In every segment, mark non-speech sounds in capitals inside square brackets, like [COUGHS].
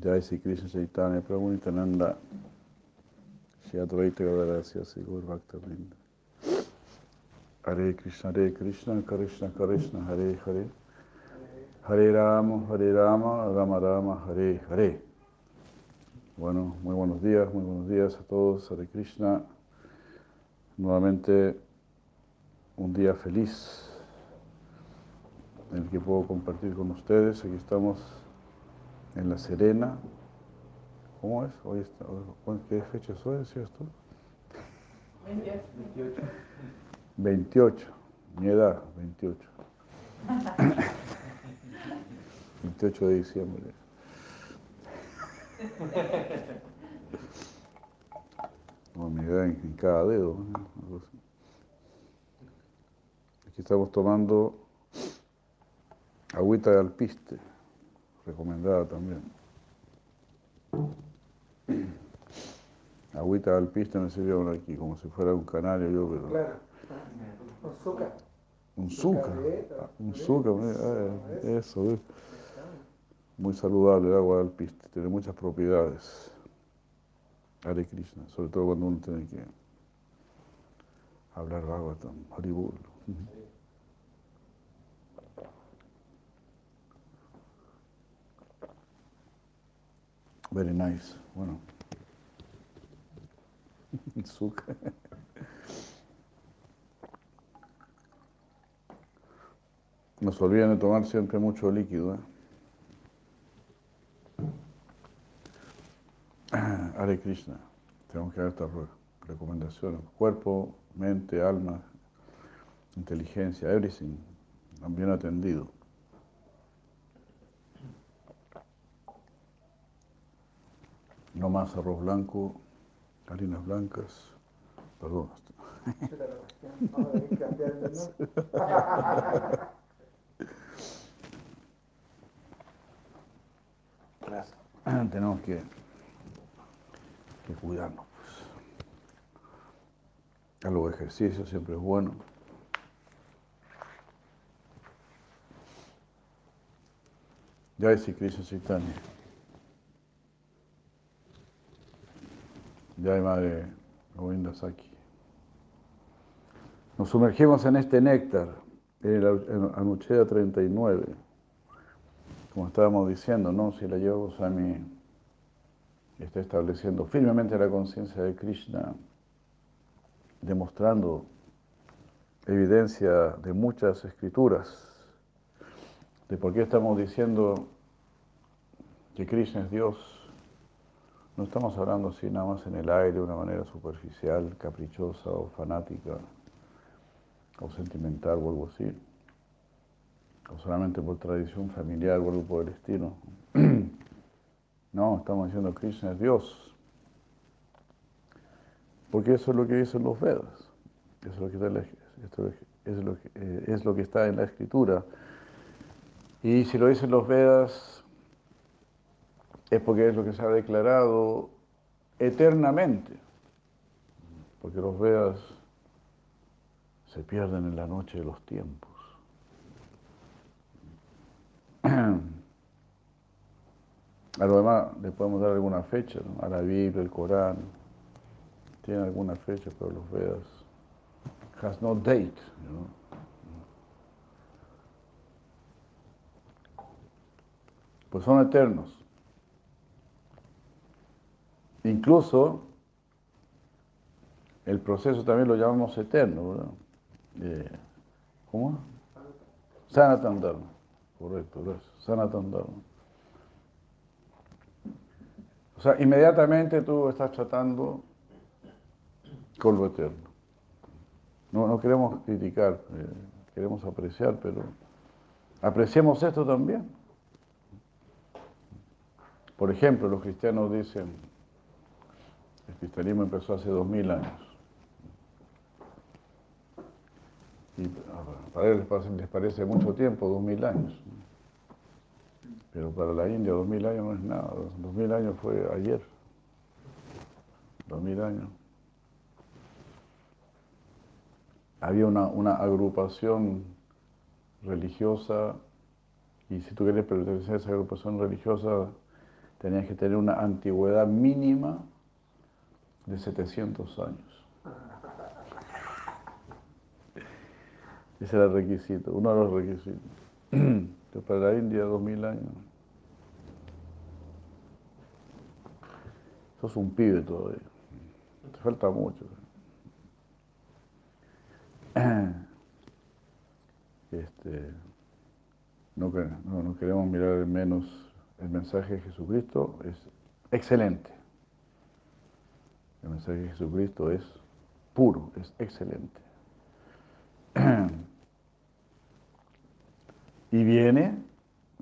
Jai Sri Krishna Chaitanya Prabhu Nityananda. Shri Advaita Gadadasya Sri Bhakta Vrinda. Hare Krishna Hare Krishna Krishna Krishna Hare Hare. Hare Rama Hare Rama Rama Rama Hare Hare. Bueno, muy buenos días, muy buenos días a todos, Hare Krishna. Nuevamente un día feliz en el que puedo compartir con ustedes. Aquí estamos en La Serena. ¿Cómo es? Hoy está, ¿Qué fecha es hoy, decías tú? 28. 28. Mi edad, 28. 28 de diciembre. No, mi edad en, cada dedo. Aquí estamos tomando agüita de alpiste recomendada también. Agüita al pista me sirvió aquí, como si fuera un canario yo, pero... Claro, un zuca. Un zuca, un zuca, eso, muy saludable el agua del piste, tiene muchas propiedades. Hare Krishna, sobre todo cuando uno tiene que hablar Bhagavatam, Haribol. Very nice. Bueno. [LAUGHS] Azúcar. Nos olvidan de tomar siempre mucho líquido. ¿eh? [CLEARS THROAT] Hare Krishna. Tenemos que dar estas recomendaciones. Cuerpo, mente, alma, inteligencia, everything. Bien atendido. No más arroz blanco, harinas blancas, perdón. [LAUGHS] Tenemos que, cuidarnos. Pues. Algo de ejercicio siempre es bueno. Ya es Krishna Chaitanya. Hay Madre Govinda Saki. Nos sumergimos en este néctar, en el Anucheda 39. Como estábamos diciendo, ¿no? Si la Yoga Goswami está estableciendo firmemente la conciencia de Krishna, demostrando evidencia de muchas escrituras de por qué estamos diciendo que Krishna es Dios no estamos hablando así nada más en el aire de una manera superficial, caprichosa o fanática o sentimental o algo así. O solamente por tradición familiar o algo por el estilo. [CLEARS THROAT] No, estamos diciendo Krishna es Dios. Porque eso es lo que dicen los Vedas. Eso es lo que la, es lo que, eh, es lo que está en la escritura. Y si lo dicen los Vedas, es porque es lo que se ha declarado eternamente. Porque los Vedas se pierden en la noche de los tiempos. A lo demás le podemos dar alguna fecha, a la Biblia, el Corán, tiene alguna fecha, pero los Vedas has no date. Pues son eternos. Incluso el proceso también lo llamamos eterno, ¿verdad? Eh, ¿Cómo? Sanatan Dharma. Correcto, gracias. Sanatan. O sea, inmediatamente tú estás tratando con lo eterno. No, no queremos criticar, eh, queremos apreciar, pero apreciemos esto también. Por ejemplo, los cristianos dicen, el cristianismo empezó hace dos mil años. Y para ellos les parece, mucho tiempo, dos mil años. Pero para la India dos mil años no es nada. Dos mil años fue ayer. Dos mil años. Había una, una agrupación religiosa y si tú quieres pertenecer a esa agrupación religiosa, tenías que tener una antigüedad mínima de 700 años. [LAUGHS] Ese era el requisito, uno de los requisitos. [CLEARS THROAT] Para la India, 2000 años. Sos un pibe todavía. Te falta mucho. [CLEARS THROAT] Este, no, no, queremos mirar menos el mensaje de Jesucristo, es excelente. El mensaje de Jesucristo es puro, es excelente. [CLEARS THROAT] Y viene,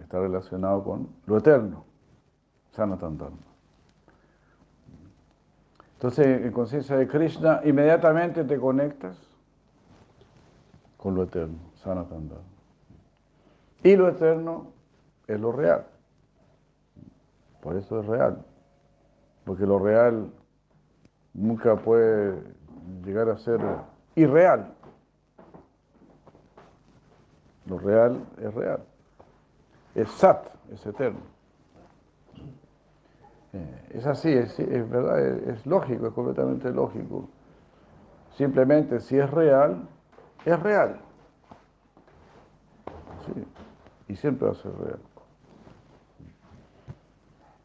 está relacionado con lo eterno, Sanatandana. Entonces, en conciencia de Krishna, inmediatamente te conectas con lo eterno, Sanatandana. Y lo eterno es lo real. Por eso es real. Porque lo real nunca puede llegar a ser irreal. Lo real es real. Es sat, es eterno. Eh, es así, es, verdad, es, lógico, es completamente lógico. Simplemente si es real, es real. y siempre va a ser real.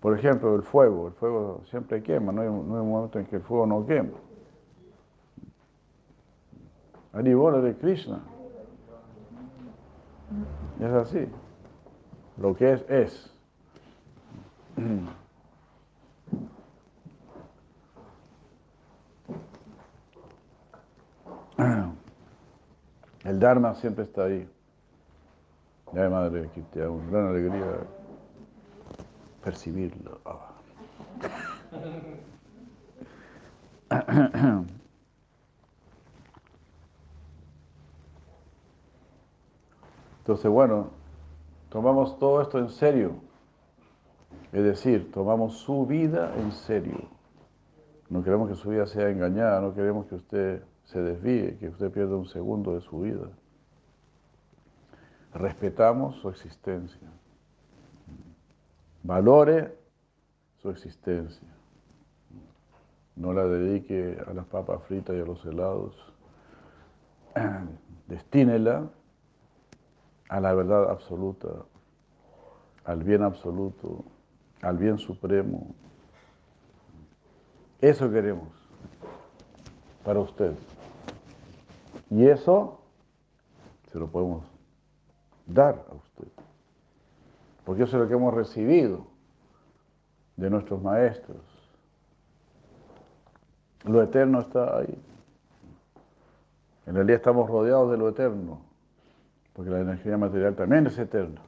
Por ejemplo, el fuego, el fuego siempre quema, no hay, un momento en que el fuego no quema. Aribola de Krishna. Es así. Lo que es, es. El Dharma siempre está ahí. Ya, madre, que te da una gran alegría percibirlo. Entonces, bueno, tomamos todo esto en serio. Es decir, tomamos su vida en serio. No queremos que su vida sea engañada, no queremos que usted se desvíe, que usted pierda un segundo de su vida. Respetamos su existencia. Valore su existencia. No la dedique a las papas fritas y a los helados. [CLEARS THROAT] Destínela a la verdad absoluta, al bien absoluto, al bien supremo. Eso queremos para usted. Y eso se lo podemos dar a usted. Porque eso es lo que hemos recibido de nuestros maestros. Lo eterno está ahí. En realidad estamos rodeados de lo eterno porque la energía material también es eterna.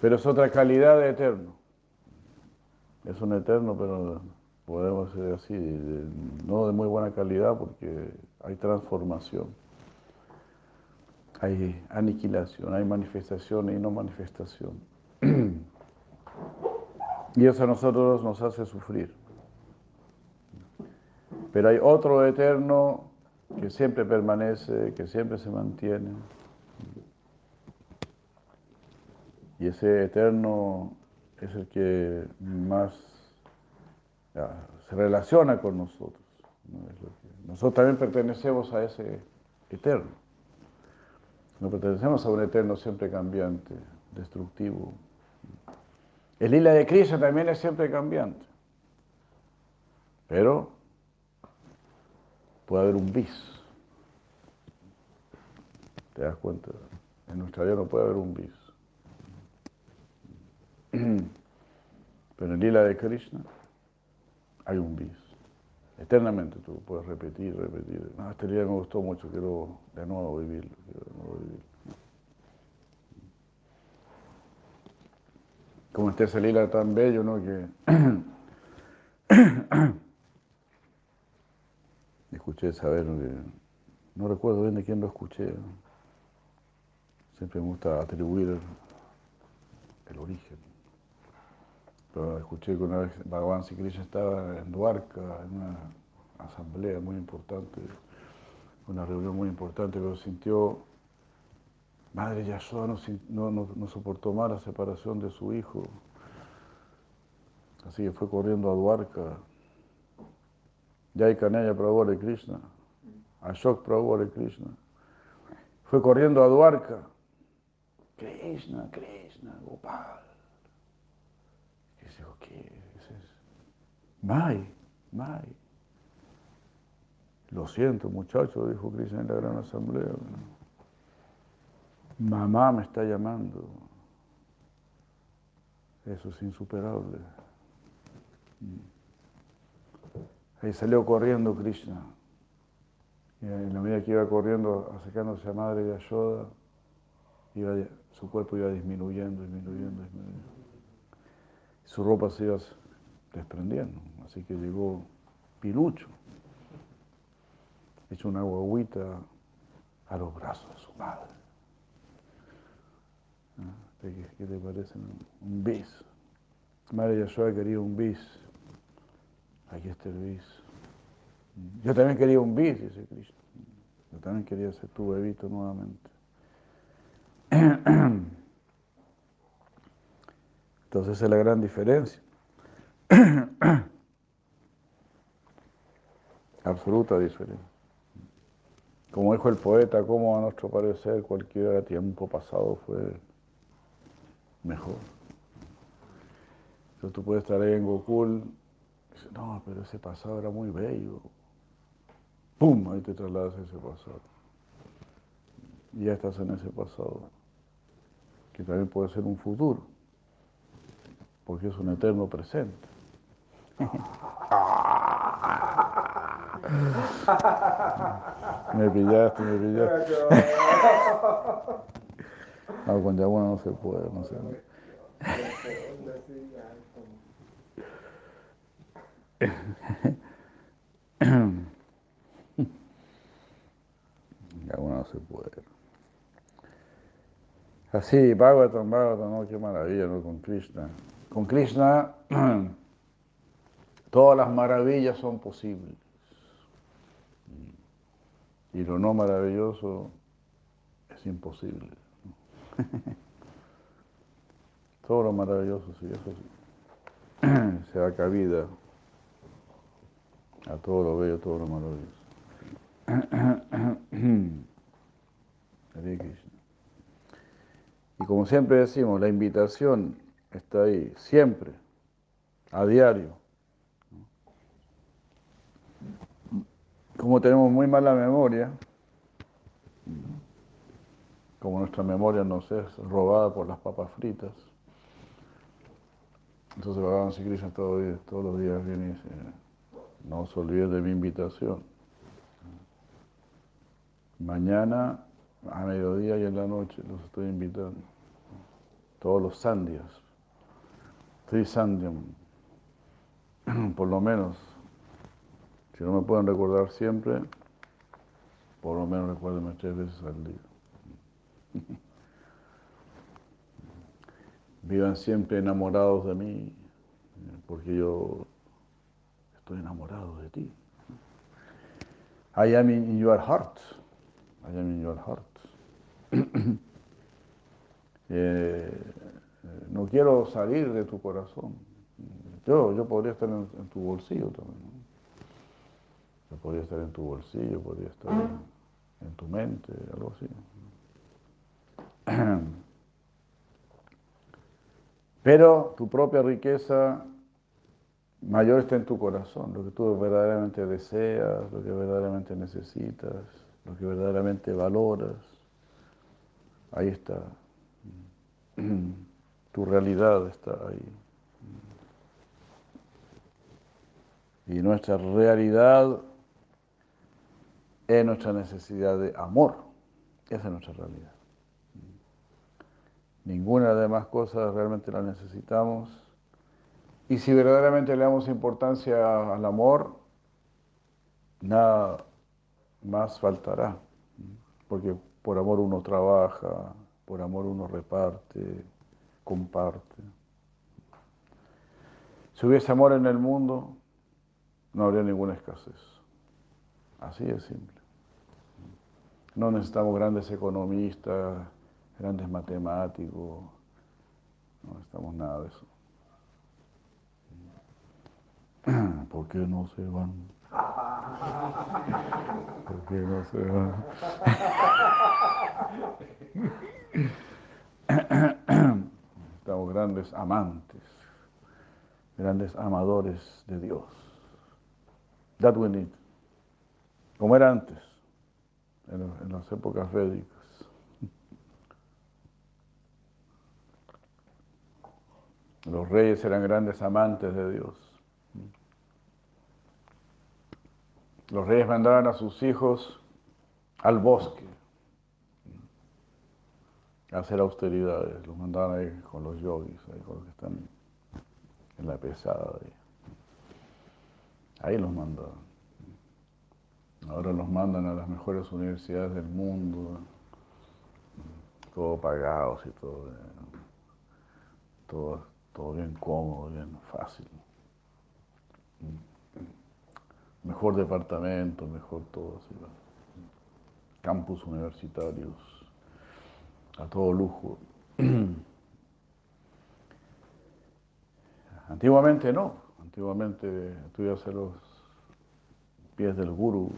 Pero es otra calidad de eterno. Es un eterno, pero podemos decir así, no de muy buena calidad porque hay transformación, hay aniquilación, hay manifestación y no manifestación. [CLEARS THROAT] Y eso a nosotros nos hace sufrir. Pero hay otro eterno que siempre permanece, que siempre se mantiene. Y ese eterno es el que más se relaciona con nosotros. Nosotros también pertenecemos a ese eterno. No pertenecemos a un eterno siempre cambiante, destructivo. El lila de Krishna también es siempre cambiante. Pero puede haber un bis. ¿Te das cuenta? En nuestra vida no puede haber un bis. [CLEARS THROAT] Pero en el lila de Krishna hay un bis. Eternamente tú puedes repetir, repetir. No, este día me gustó mucho, quiero de nuevo vivirlo. Quiero de nuevo vivirlo. Como este lila tan bello, ¿no? Que [COUGHS] escuché saber, no recuerdo bien de quién lo escuché, siempre me gusta atribuir el origen. Escuché que una vez Bhagavan Krishna estaba en Duarca, en una asamblea muy importante, una reunión muy importante, pero sintió, Madre Yashoda no, no, no soportó más la separación de su hijo Así que fue corriendo a Dwarka. Jai Kanaya Prabhu de Krishna. Ashok Prabhu de Krishna. Fue corriendo a Dwarka. Krishna, Krishna, Gopal. Y dijo, ¿qué es eso? Mai, Mai. Lo siento, muchacho, dijo Krishna en la gran asamblea. Mamá me está llamando. Eso es insuperable. Ahí salió corriendo Krishna. Y en la medida que iba corriendo, acercándose a Madre Yashoda, iba, su cuerpo iba disminuyendo, disminuyendo, disminuyendo. Su ropa se iba desprendiendo. Así que llegó Pilucho, hecho una guaguita a los brazos de su madre. ¿Qué, qué te parece? Un bis. Madre Yashoda quería un bis. Aquí está el bis. Yo también quería un bis, dice Cristo. Yo también quería ser tu bebito nuevamente. [CLEARS THROAT] Entonces esa es la gran diferencia. [CLEARS THROAT] Absoluta diferencia. Como dijo el poeta, como a nuestro parecer cualquier tiempo pasado fue mejor. Entonces tú puedes estar ahí en Gokul no, pero ese pasado era muy bello. ¡Pum! Ahí te trasladas a ese pasado. Y ya estás en ese pasado, que también puede ser un futuro, porque es un eterno presente. me pillaste, me pillaste. [LAUGHS] No, con Yaguna no se puede, no sé. Yaguna no se puede. Así, Bhagavatam, Bhagavatam, no, qué maravilla, ¿no? Con Krishna. Con Krishna, [CLEARS THROAT] todas las maravillas son posibles. Y lo no maravilloso es imposible. [LAUGHS] Todo lo maravilloso, sí, eso sí. [CLEARS THROAT] Se da cabida a todo lo bello, todo lo maravilloso. [CLEARS THROAT] Y como siempre decimos, la invitación está ahí, siempre, a diario. Como tenemos muy mala memoria, como nuestra memoria nos es robada por las papas fritas, entonces Bhagavan Sri Krishna todos, todos los días viene y dice, no os olvides de mi invitación. Mañana a mediodía y en la noche los estoy invitando. Todos los sandias. Tri sandiam. [CLEARS THROAT] Por lo menos. Si no me pueden recordar siempre, por lo menos recuérdenme tres veces al día. [LAUGHS] Vivan siempre enamorados de mí, porque yo estoy enamorado de ti. I am in your heart. I am in your heart. [CLEARS THROAT] Eh, no quiero salir de tu corazón. Yo, yo podría estar en, tu bolsillo también. Yo podría estar en tu bolsillo, podría estar en, en tu mente, algo así. [CLEARS THROAT] Pero tu propia riqueza mayor está en tu corazón, lo que tú verdaderamente deseas, lo que verdaderamente necesitas, lo que verdaderamente valoras. Ahí está. [CLEARS THROAT] Tu realidad está ahí. Y nuestra realidad es nuestra necesidad de amor. Esa es nuestra realidad. Ninguna de las demás cosas realmente la necesitamos. Y si verdaderamente le damos importancia al amor, nada más faltará. Porque por amor uno trabaja, por amor uno reparte, comparte. Si hubiese amor en el mundo, no habría ninguna escasez. Así es simple. No necesitamos grandes economistas, grandes matemáticos, no necesitamos nada de eso. qué no se van? ¿Por qué no se van? [LAUGHS] [LAUGHS] Grandes amantes, grandes amadores de Dios. That we need. Como era antes, en, las épocas védicas. Los reyes eran grandes amantes de Dios. Los reyes mandaban a sus hijos al bosque hacer austeridades. Los mandaban ahí con los yogis, ahí con los que están en la pesada. Ahí, los mandaban. Ahora los mandan a las mejores universidades del mundo, todo pagados y todo, todo, todo bien cómodo, bien fácil. Mejor departamento, mejor todo, así, campus universitarios, a todo lujo. [CLEARS THROAT] Antiguamente no, antiguamente tú a los pies del guru.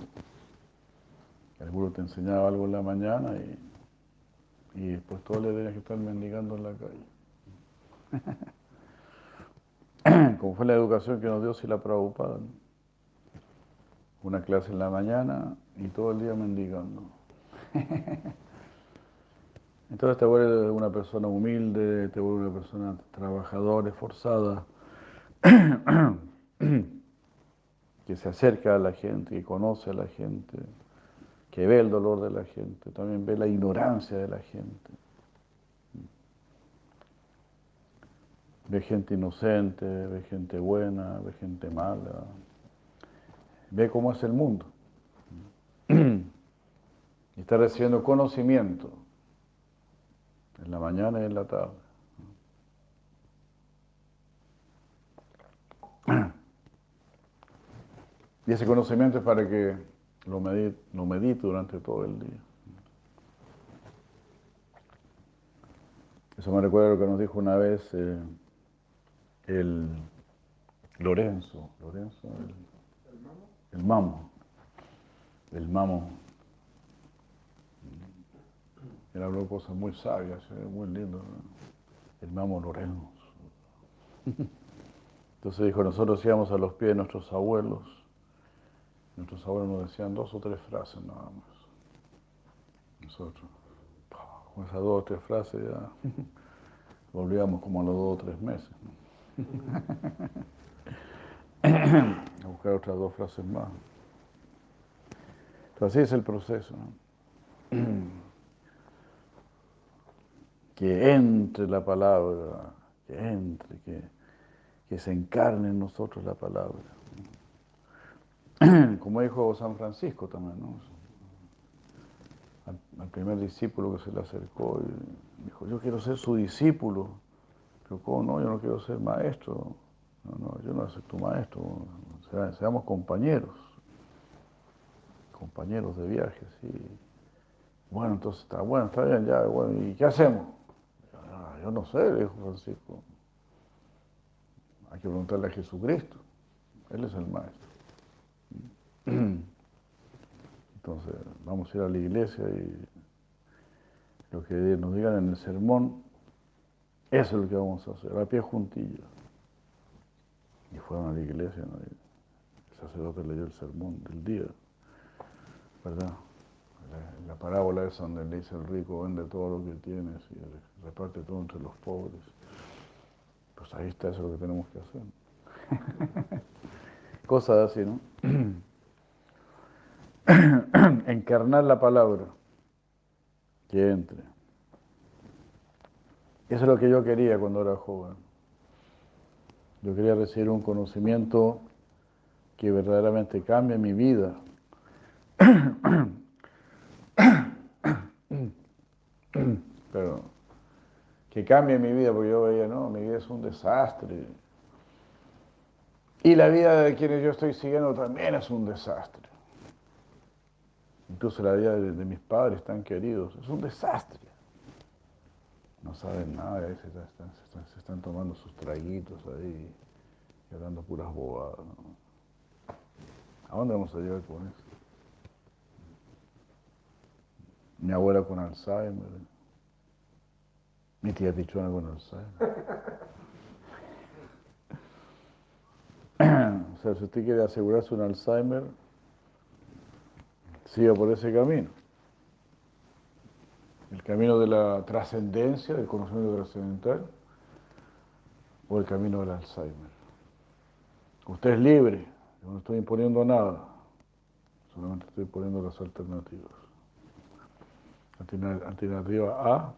El guru te enseñaba algo en la mañana y, y después todo le tenías que estar mendigando en la calle. [CLEARS THROAT] Como fue la educación que nos dio la Prabhupada. Una clase en la mañana y todo el día mendigando. [LAUGHS] Entonces te vuelve una persona humilde, te vuelve una persona trabajadora, esforzada. [CLEARS THROAT] que se acerca a la gente, que conoce a la gente, que ve el dolor de la gente, también ve la ignorancia de la gente. Ve gente inocente, ve gente buena, ve gente mala, ve cómo es el mundo. [CLEARS THROAT] Y está recibiendo conocimiento en la mañana y en la tarde. Y ese conocimiento es para que lo medite, lo medite durante todo el día. Eso me recuerda lo que nos dijo una vez eh, el Lorenzo, Lorenzo, el, el mamo, el mamo. Él habló cosas muy sabias, eh, muy lindas. El mamo Lorenzo. Entonces dijo, nosotros íbamos a los pies de nuestros abuelos Nuestros abuelos nos decían dos o tres frases nada más. Nosotros, con esas dos o tres frases ya [LAUGHS] volvíamos como a los dos o tres meses. [LAUGHS] a buscar otras dos frases más. Así es el proceso. [CLEARS THROAT] que entre la palabra, que entre, que, que se encarne en nosotros la palabra. [CLEARS THROAT] como dijo San Francisco también, ¿no? Al, primer discípulo que se le acercó y dijo, yo quiero ser su discípulo. Pero ¿cómo no? Yo no quiero ser maestro. No, no, yo no voy tu maestro. seamos compañeros. Compañeros de viaje, sí. Bueno, entonces está bueno, está bien, ya, bueno, ¿y qué hacemos? Ah, yo no sé, dijo Francisco. Hay que preguntarle a Jesucristo. Él es el maestro. [CLEARS THROAT] Entonces, vamos a ir a la iglesia y lo que nos digan en el sermón, eso es lo que vamos a hacer, a pie juntillo. Y fueron a la iglesia, el sacerdote leyó el sermón del día, ¿verdad? La, la parábola es donde le dice el rico, vende todo lo que tienes y reparte todo entre los pobres. Pues ahí está eso lo que tenemos que hacer. [LAUGHS] Cosas así, ¿no? [CLEARS THROAT] encarnar la palabra, que entre. Eso es lo que yo quería cuando era joven. Yo quería recibir un conocimiento que verdaderamente cambie mi vida. [CLEARS THROAT] Pero que cambie mi vida, porque yo veía, no, mi vida es un desastre. Y la vida de quienes yo estoy siguiendo también es un desastre. Incluso la vida de, mis padres tan queridos. Es un desastre. No saben nada, se están, se están, tomando sus traguitos ahí, y hablando puras bobadas. ¿A dónde vamos a llegar con eso? Mi abuela con Alzheimer. Mi tía Pichuana con Alzheimer. o sea, si usted quiere asegurarse un Alzheimer, siga por ese camino. El camino de la trascendencia, del conocimiento trascendental, o el camino del Alzheimer. Usted es libre, yo no estoy imponiendo nada, solamente estoy poniendo las alternativas. Alternativa A,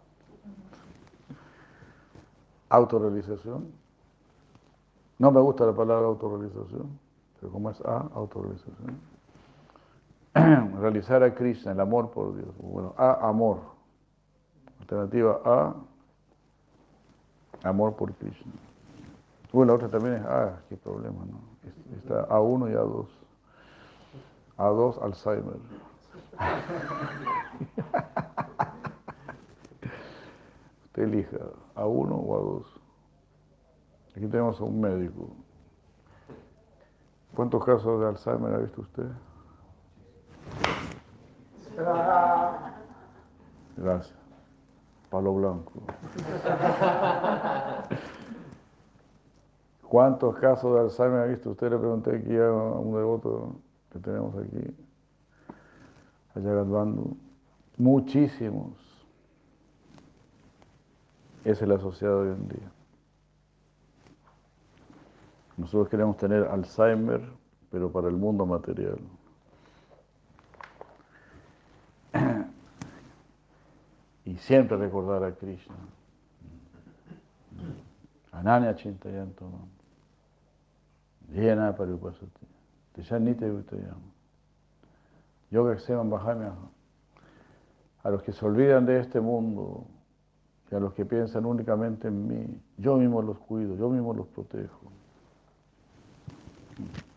autorrealización. No me gusta la palabra autorrealización, pero como es A, autorrealización. [CLEARS THROAT] Realizar a Krishna, el amor por Dios. Bueno, A, amor. Alternativa A, amor por Krishna. Bueno, la otra también es A, qué problema, ¿no? Está A1 y A2. A2, Alzheimer. [LAUGHS] Usted elija, A1 o A2. Aquí tenemos a un médico. ¿Cuántos casos de Alzheimer ha visto usted? Gracias. Palo blanco. ¿Cuántos casos de Alzheimer ha visto usted? Le pregunté aquí a un devoto que tenemos aquí, allá graduando. Muchísimos. Esa es la sociedad hoy en día. Nosotros queremos tener Alzheimer, pero para el mundo material. Y siempre recordar a Krishna. Ananya Parupasati. Yoga Seman. A los que se olvidan de este mundo y a los que piensan únicamente en mí, yo mismo los cuido, yo mismo los protejo.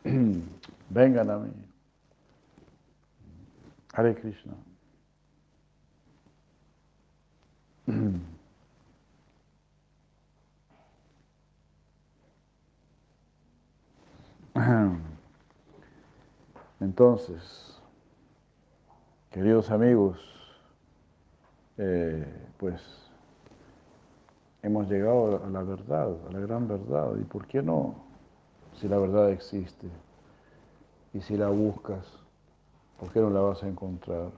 [CLEARS THROAT] Vengan a mí. Hare Krishna. [CLEARS THROAT] Entonces, queridos amigos, eh, pues hemos llegado a la verdad, a la gran verdad. ¿Y por qué no? Si la verdad existe y si la buscas, ¿por qué no la vas a encontrar?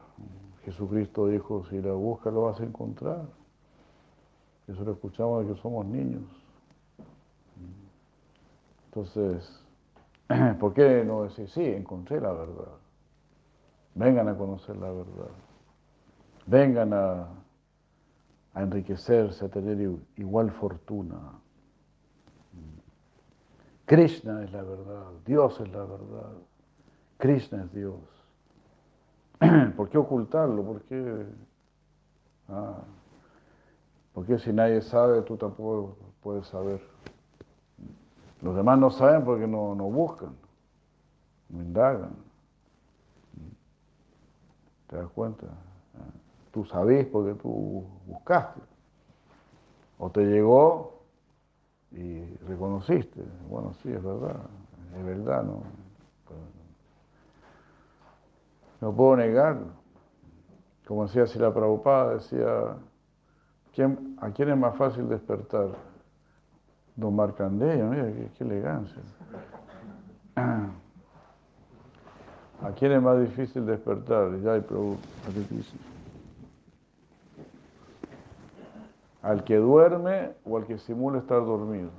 Jesucristo dijo, si la buscas lo vas a encontrar. Eso lo escuchamos de que somos niños. Entonces, [CLEARS THROAT] ¿Por qué no decir, sí, encontré la verdad? Vengan a conocer la verdad. Vengan a, enriquecerse, a tener igual fortuna. Krishna es la verdad, Dios es la verdad, Krishna es Dios. [CLEARS THROAT] ¿Por qué ocultarlo? ¿Por qué? Ah, porque si nadie sabe, tú tampoco puedes saber. Los demás no saben porque no, buscan, no indagan. ¿Te das cuenta? Tú sabes porque tú buscaste. O te llegó y reconociste. Bueno, sí, es verdad. Es verdad, ¿no? No puedo negarlo. Como decía la Prabhupada, decía, ¿quién, ¿a quién es más fácil despertar? Don Marcandeya, mira qué, elegancia. [CLEARS THROAT] ¿A quién es más difícil despertar? Ya hay ¿Al que duerme o al que simula estar dormido?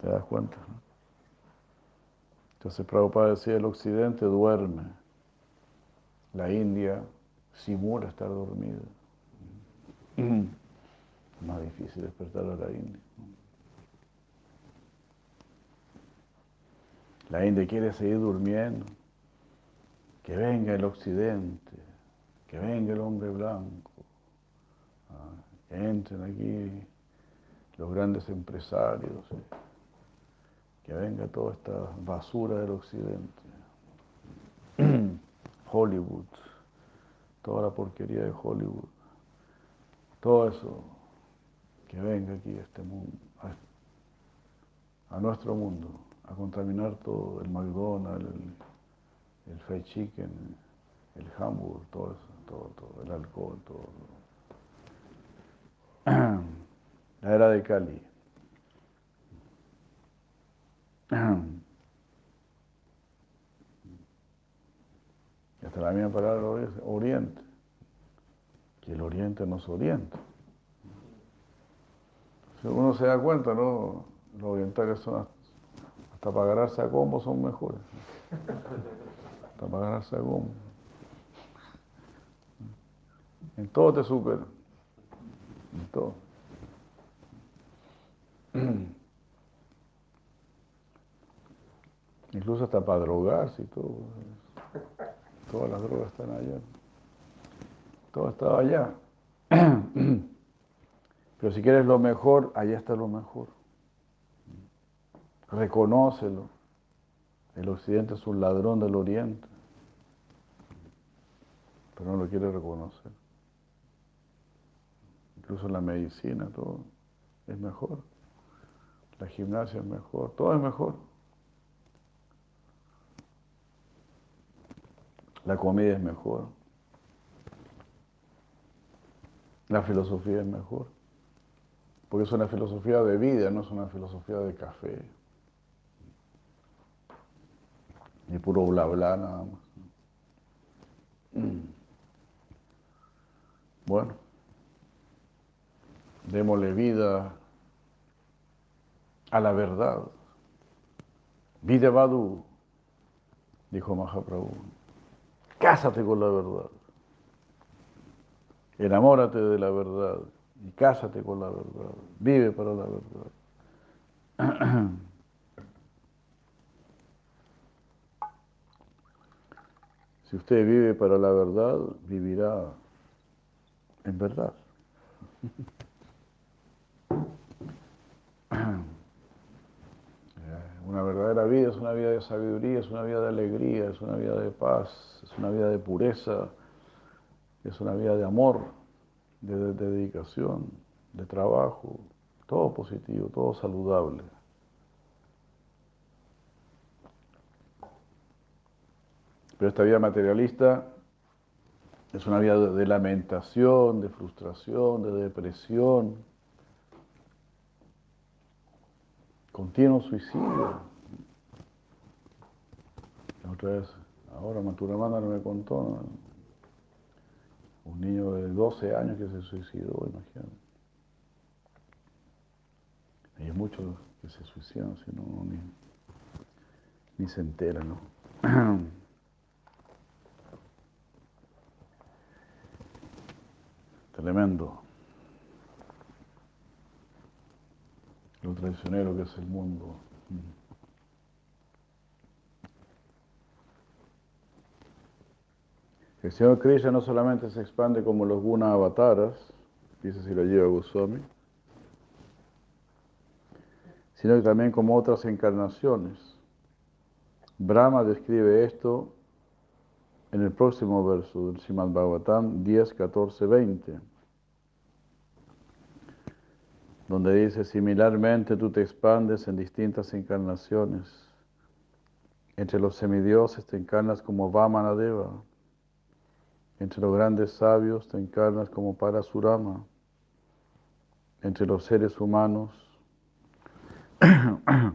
¿Te das cuenta? Entonces Prabhupada decía, el occidente duerme, la India simula estar dormida. Más difícil despertar a la India. La India quiere seguir durmiendo. Que venga el occidente, que venga el hombre blanco, ah, que entren aquí los grandes empresarios, eh, que venga toda esta basura del occidente. [CLEARS THROAT] Hollywood, toda la porquería de Hollywood todo eso que venga aquí a este mundo, a nuestro mundo, a contaminar todo, el McDonald's, el, el fried chicken, el hamburger, todo eso, todo, todo, el alcohol, todo. [CLEARS THROAT] La era de Cali. Y [CLEARS THROAT] hasta la misma palabra oriente, que el oriente nos orienta. Si uno se da cuenta, ¿no? Los orientales son hasta, para agarrarse a combo son mejores. Hasta para agarrarse a combo. En todo te superan. En todo. [CLEARS THROAT] Incluso hasta para drogarse y todo. Todas las drogas están allá. Todo estaba allá. [CLEARS THROAT] Pero si quieres lo mejor, allá está lo mejor. Reconócelo. El occidente es un ladrón del oriente. Pero no lo quiere reconocer. Incluso la medicina, todo es mejor. La gimnasia es mejor. Todo es mejor. La comida es mejor. La filosofía es mejor. Porque es una filosofía de vida, no es una filosofía de café. Ni puro bla bla nada más. Mm. Bueno, démosle vida a la verdad. Vida Badu, dijo Mahaprabhu. Cásate con la verdad. Enamórate de la verdad y cásate con la verdad. Vive para la verdad. [CLEARS THROAT] Si usted vive para la verdad, vivirá en verdad. Una verdadera vida es una vida de sabiduría, es una vida de alegría, es una vida de paz, es una vida de pureza, es una vida de amor, de, dedicación, de trabajo, todo positivo, todo saludable. Pero esta vida materialista es una vida de lamentación, de frustración, de depresión, continuo suicidio. La otra vez, ahora Maturamanda no me contó, un niño de 12 años que se suicidó, imagínate. Hay muchos que se suicidan, si no, ni, ni se enteran, ¿no? [CLEARS THROAT] Tremendo. Lo que es el mundo. El Señor Krishna no solamente se expande como los guna avataras, dice si lo lleva Goswami, sino que también como otras encarnaciones. Brahma describe esto en el próximo verso del Srimad Bhagavatam 10, 14, 20 donde dice, similarmente tú te expandes en distintas encarnaciones. Entre los semidioses te encarnas como Vamanadeva. Entre los grandes sabios te encarnas como Parasurama. Entre los seres humanos [COUGHS]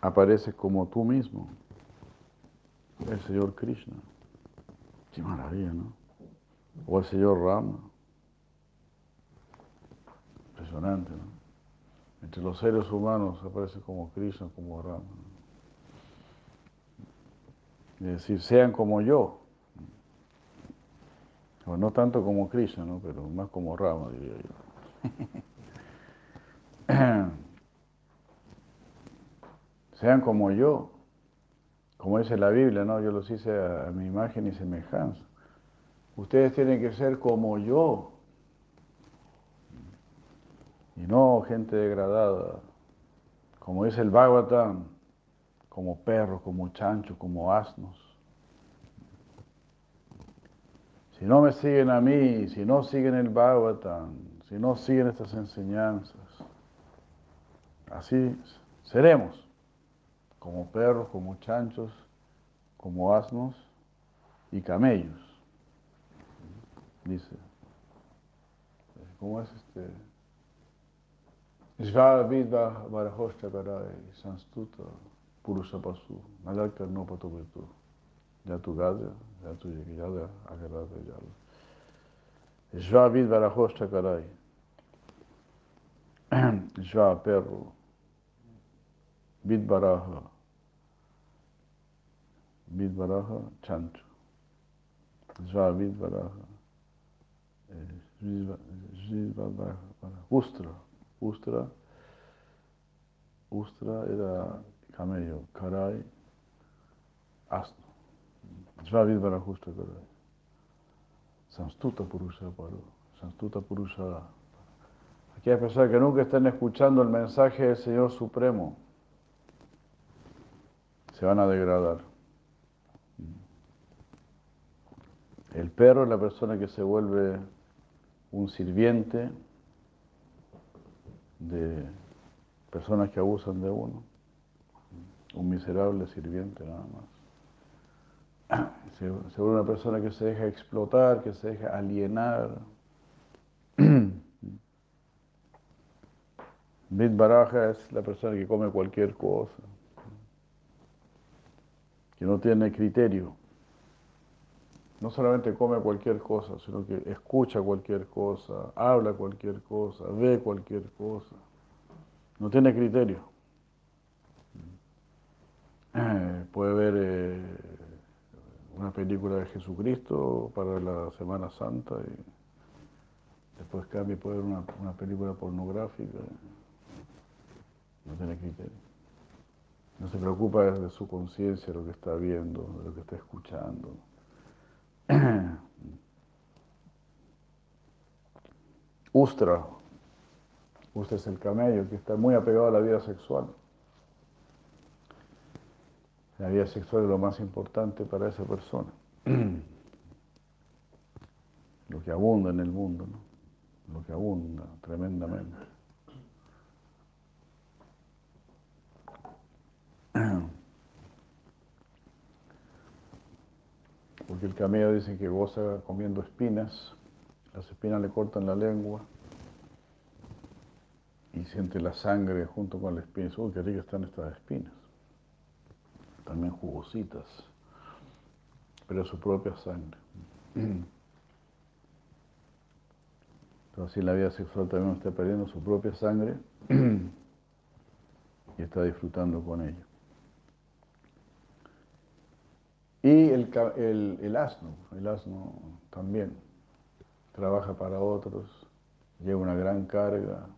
apareces como tú mismo, el Señor Krishna. Qué maravilla, ¿no? O el señor Rama. Impresionante, ¿no? Entre los seres humanos aparece como Krishna, como Rama. Es decir, sean como yo. O no tanto como Krishna, ¿no? pero más como Rama, diría yo. [COUGHS] sean como yo, como dice la Biblia, ¿no? Yo los hice a mi imagen y semejanza. Ustedes tienen que ser como yo. Y no gente degradada. Como dice el Bhagavatam, como perros, como chanchos, como asnos. Si no me siguen a mí, si no siguen el Bhagavatam, si no siguen estas enseñanzas, así seremos, como perros, como chanchos, como asnos y camellos. Dice, ¿cómo es este? Shvavidva Barahoshchakarai Sanstuta Purusapasu Nalakta no Patuvirtu Yatu Gadya Yatu Yagada Agarada Yala Shvavid Barahoshchakarai [CLEARS THROAT] Shva perro Vidbaraha Vidbaraha chancho. Shva Vidbaraha Vidbaraha Ustra Ustra, Ustra era camello, Karai, asno. Svavid Justa Karai. Sanstuta Purusha Paru. Sanstuta Purusha. Aquellas personas que nunca estén escuchando el mensaje del Señor Supremo se van a degradar. El perro es la persona que se vuelve un sirviente de personas que abusan de uno, un miserable sirviente nada más. [CLEARS THROAT] Se, vuelve una persona que se deja explotar, que se deja alienar. [CLEARS THROAT] Bit Baraja es la persona que come cualquier cosa, que no tiene criterio. No solamente come cualquier cosa, sino que escucha cualquier cosa, habla cualquier cosa, ve cualquier cosa. No tiene criterio. Eh, puede ver eh, una película de Jesucristo para la Semana Santa y después cambia y puede ver una, una película pornográfica. No tiene criterio. No se preocupa de su conciencia, de lo que está viendo, de lo que está escuchando. [CLEARS THROAT] Ustra. Ustra es el camello que está muy apegado a la vida sexual. La vida sexual es lo más importante para esa persona. [CLEARS THROAT] Lo que abunda en el mundo, ¿no? Lo que abunda tremendamente. Porque el camello dice que goza comiendo espinas, las espinas le cortan la lengua y siente la sangre junto con las espinas. Uy, qué ricas están estas espinas. También jugositas, pero su propia sangre. [CLEARS THROAT] Entonces así la vida sexual también está perdiendo su propia sangre [CLEARS THROAT] y está disfrutando con ella. Y el, el, asno, el asno también trabaja para otros, lleva una gran carga.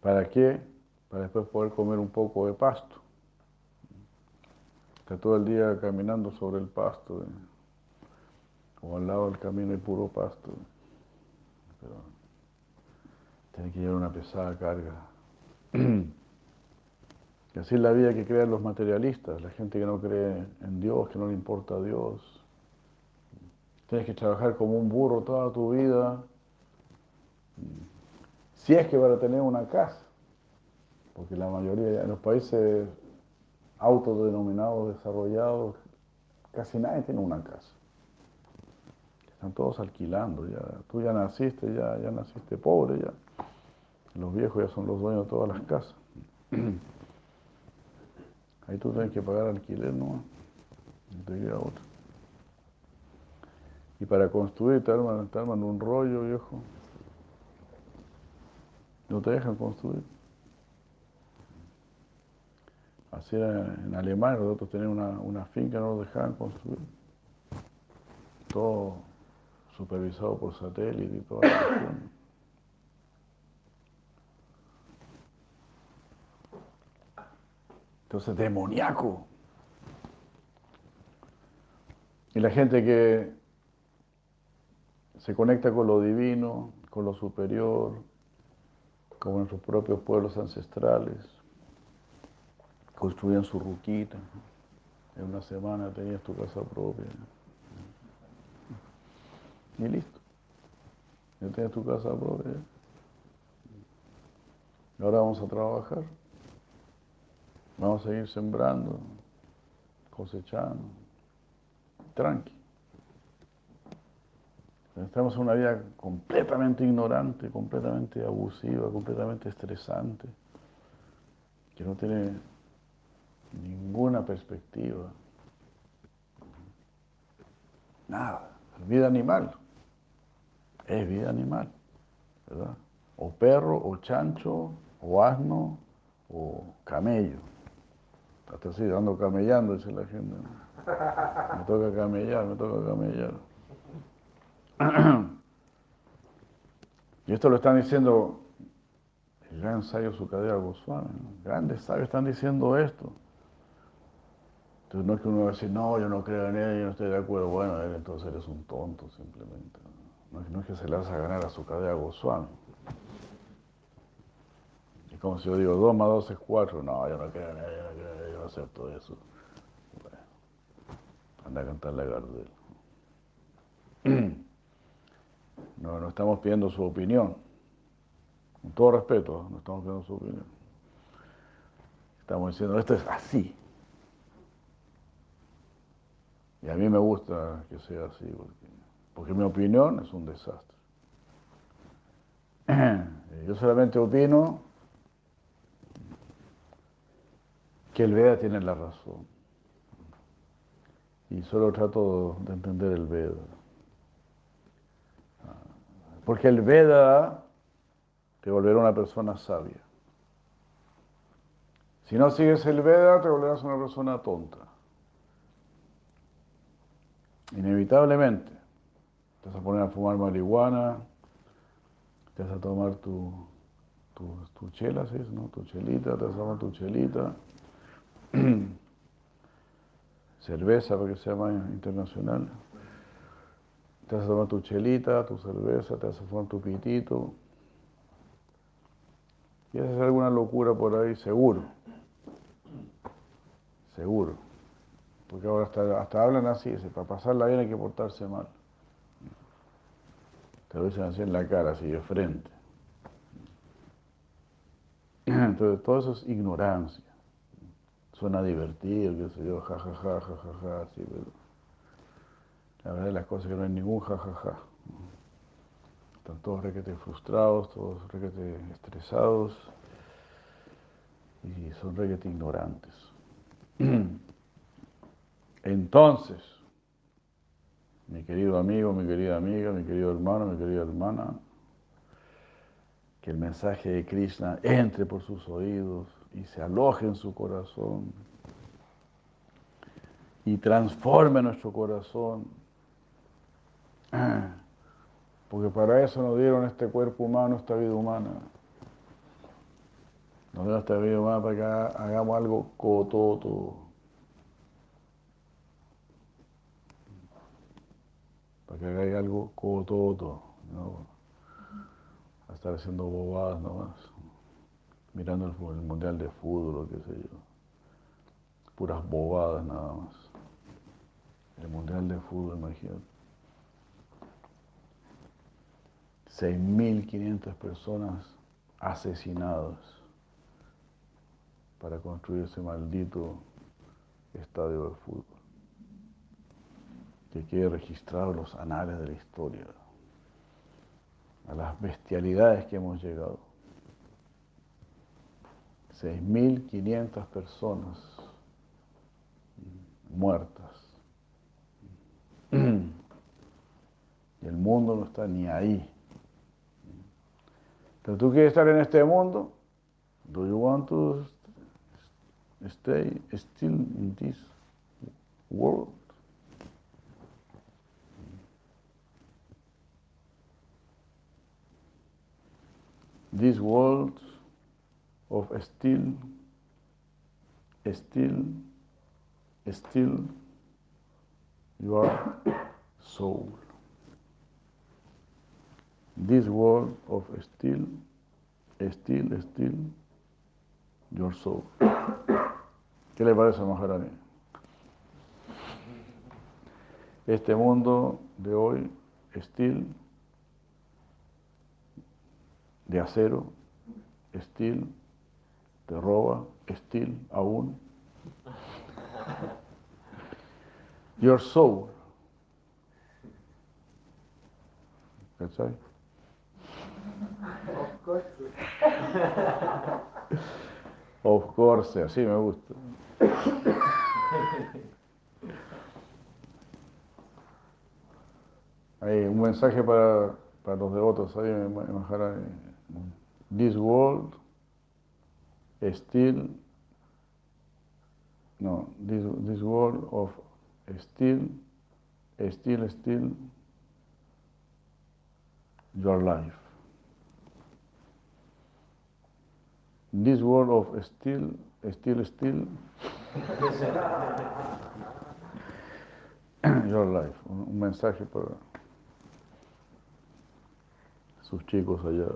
¿Para qué? Para después poder comer un poco de pasto. Está todo el día caminando sobre el pasto, o al lado del camino hay puro pasto. Pero tiene que llevar una pesada carga. [CLEARS THROAT] Y así es la vida que crean los materialistas, la gente que no cree en Dios, que no le importa a Dios. Tienes que trabajar como un burro toda tu vida, si es que para tener una casa, porque la mayoría de los países autodenominados desarrollados, casi nadie tiene una casa. Están todos alquilando, ya. tú ya naciste, ya, ya naciste pobre, ya. Los viejos ya son los dueños de todas las casas. Ahí tú tienes que pagar alquiler, ¿no? No te queda otro. Y para construir te arman, te arman un rollo, viejo. No te dejan construir. Así era en Alemania, nosotros teníamos una, una finca, no nos dejaban construir. Todo supervisado por satélite y toda la cuestión. Entonces, demoníaco. Y la gente que se conecta con lo divino, con lo superior, como nuestros propios pueblos ancestrales, construían su ruquita. En una semana tenías tu casa propia. Y listo. Ya tienes tu casa propia. Ahora vamos a trabajar. Vamos a seguir sembrando, cosechando. Tranqui. Estamos en una vida completamente ignorante, completamente abusiva, completamente estresante, que no tiene ninguna perspectiva. Nada. Vida animal. Es vida animal. ¿Verdad? O perro, o chancho, o asno, o camello. Hasta así, ando camellando, dice la gente. Me toca camellar, me toca camellar. [CLEARS THROAT] Y esto lo están diciendo el gran sabio Sukadeva Goswami. Grandes sabios están diciendo esto. Entonces no es que uno va a decir, no, yo no creo en él, yo no estoy de acuerdo. Bueno, él entonces eres un tonto simplemente. No, no es que se le vas a ganar a Sukadeva Goswami. Es como si yo digo, 2 más 2 es 4. No, yo no creo en él, yo no creo en él, no acepto eso. Anda a cantarle a Gardel. No, no estamos pidiendo su opinión. Con todo respeto, no estamos pidiendo su opinión. Estamos diciendo, esto es así. Y a mí me gusta que sea así, porque mi opinión es un desastre. [CLEARS THROAT] Yo solamente opino que el Veda tiene la razón. Y solo trato de entender el Veda. Porque el Veda te volverá una persona sabia. Si no sigues el Veda, te volverás una persona tonta. Inevitablemente. Te vas a poner a fumar marihuana, te vas a tomar tu, tu, tu chela, ¿sí? ¿no? Tu chelita, te vas a tomar tu chelita. [CLEARS THROAT] Cerveza, porque se llama internacional te vas a tomar tu chelita, tu cerveza, te vas a fumar tu pitito. Y haces alguna locura por ahí, seguro. Seguro. Porque ahora hasta, hasta hablan así, dice, para pasarla bien hay que portarse mal. Te lo dicen así en la cara, así de frente. [CLEARS THROAT] Entonces, todo eso es ignorancia. Suena divertido, qué sé yo, jajaja, jajaja, ja, ja, ja, así, pero la verdad de las cosas que no hay ningún jajaja. Están todos requete frustrados, todos requete estresados y son requete ignorantes. [CLEARS THROAT] Entonces, mi querido amigo, mi querida amiga, mi querido hermano, mi querida hermana, que el mensaje de Krishna entre por sus oídos y se aloje en su corazón y transforme nuestro corazón [CLEARS THROAT] porque para eso nos dieron este cuerpo humano, esta vida humana. Nos dieron esta vida humana para que hagamos algo cototo. Para que hagáis algo cototo. ¿no? A estar haciendo bobadas nomás. Mirando el, mundial de fútbol o qué sé yo. Puras bobadas nada más. El mundial de fútbol, imagínate. 6.500 personas asesinadas para construir ese maldito estadio de fútbol que quede registrado los anales de la historia, a las bestialidades que hemos llegado. 6.500 personas muertas. Y el mundo no está ni ahí. Pero tú quieres estar en este mundo. Do you want to stay still in this world? This world of still, still, still your soul this world of still, still, still, your soul. ¿Qué le parece, Maharani? Este mundo de hoy, still, de acero, steel, te roba, steel, aún. Your soul. ¿Cachai? Of course. Of course, así me gusta. Hay un mensaje para, para los devotos ahí, Maharaj. This world still, no, this, this world of still, still, still, your life. This world of still, still, still, [COUGHS] your life. Un, un mensaje para sus chicos allá.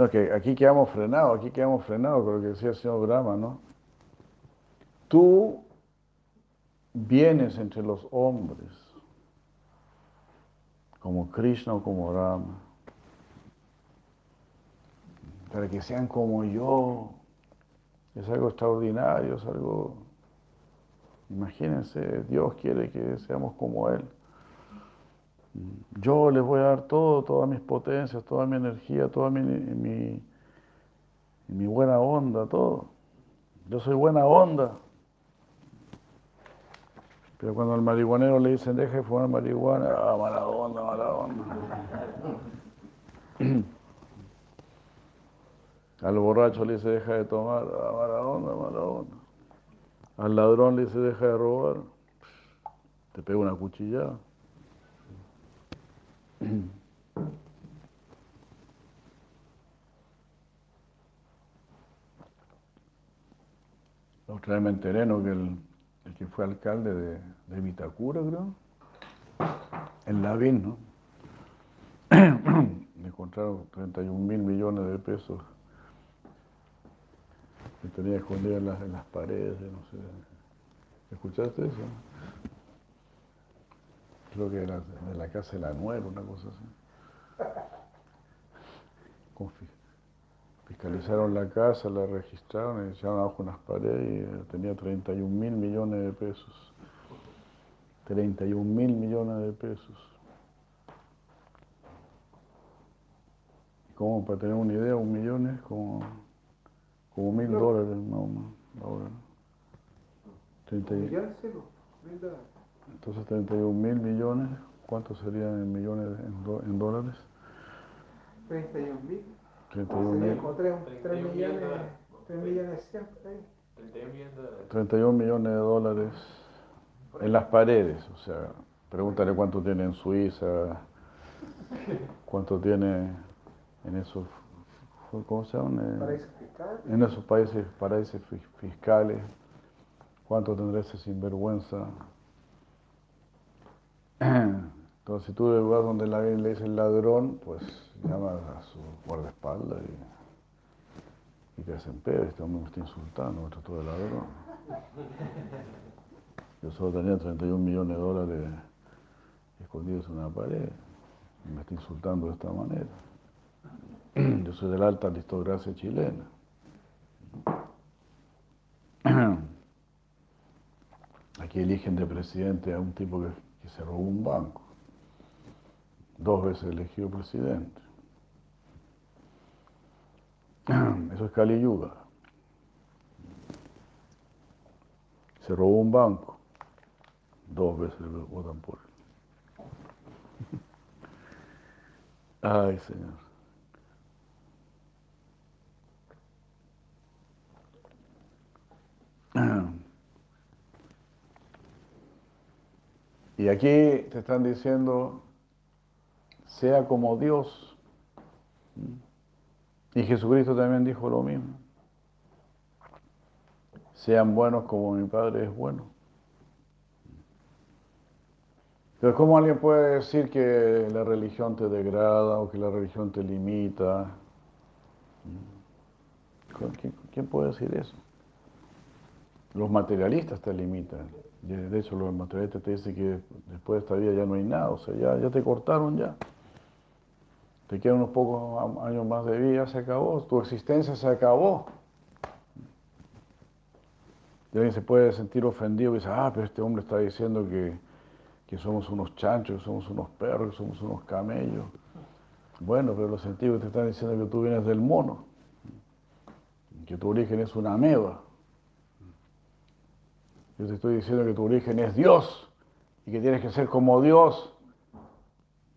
No, que aquí quedamos frenados, aquí quedamos frenados con lo que decía el señor Brahma, ¿no? Tú vienes entre los hombres, como Krishna o como Rama, para que sean como yo. Es algo extraordinario, es algo... Imagínense, Dios quiere que seamos como Él. Yo les voy a dar todo, todas mis potencias, toda mi energía, toda mi, buena onda, todo. Yo soy buena onda. Pero cuando al marihuanero le dicen, deje de fumar marihuana, ah, mala onda, mala onda. [CLEARS THROAT] Al borracho le dice, deja de tomar, ah, mala onda, mala onda. Al ladrón le dice, deja de robar, te pega una cuchillada. [CLEARS THROAT] La otra vez me. Que el, el que fue alcalde de, de Vitacura, creo, en Lavín, ¿no? [CLEARS THROAT] Encontraron 31 mil millones de pesos que tenía escondido en las, en las paredes, no sé. ¿Escuchaste eso? Creo que era de la casa de la nuera, una cosa así. Confi- Fiscalizaron la casa, la registraron y echaron abajo unas paredes y eh, tenía 31 mil millones de pesos. 31 mil millones de pesos. Como para tener una idea, un millón es como, como mil dólares más o menos. ahora. 30 y- Millón, sí, po. Mil dólares. Entonces 31 mil millones, ¿cuántos serían en millones en, do- en dólares? 31 mil. 31 Sería mil. como 3, 31 millones, millones. 3 millones 100 por ahí. 31 millones de dólares. 31 millones de dólares en las paredes, o sea, pregúntale cuánto tiene en Suiza, cuánto tiene en esos, ¿cómo se? Eh, fiscal. En esos países, paraísos fi- fiscales, cuánto tendrá ese sinvergüenza. Entonces, tú vas donde la le dice el ladrón, pues llama a su guardaespaldas y, y te hacen pedo, este hombre me está insultando, me trató de ladrón. Yo solo tenía 31 millones de dólares escondidos en una pared me está insultando de esta manera. [CLEARS THROAT] Yo soy de la alta aristocracia chilena. [CLEARS THROAT] Aquí eligen de presidente a un tipo que se robó un banco. Dos veces elegido presidente. [CLEARS THROAT] Eso es Kali Yuga. Se robó un banco. Dos veces votan por él. [LAUGHS] Ay, Señor. [CLEARS THROAT] Y aquí te están diciendo, sea como Dios. Y Jesucristo también dijo lo mismo. Sean buenos como mi Padre es bueno. Pero ¿cómo alguien puede decir que la religión te degrada o que la religión te limita? ¿Quién, quién puede decir eso? Los materialistas te limitan. De hecho, los materialistas te dicen que después de esta vida ya no hay nada, o sea, ya, ya te cortaron ya. Te quedan unos pocos años más de vida, se acabó, tu existencia se acabó. Y alguien se puede sentir ofendido y dice, ah, pero este hombre está diciendo que, que somos unos chanchos, que somos unos perros, que somos unos camellos. Bueno, pero los sentidos te están diciendo que tú vienes del mono, que tu origen es una ameba. Yo te estoy diciendo que tu origen es Dios y que tienes que ser como Dios.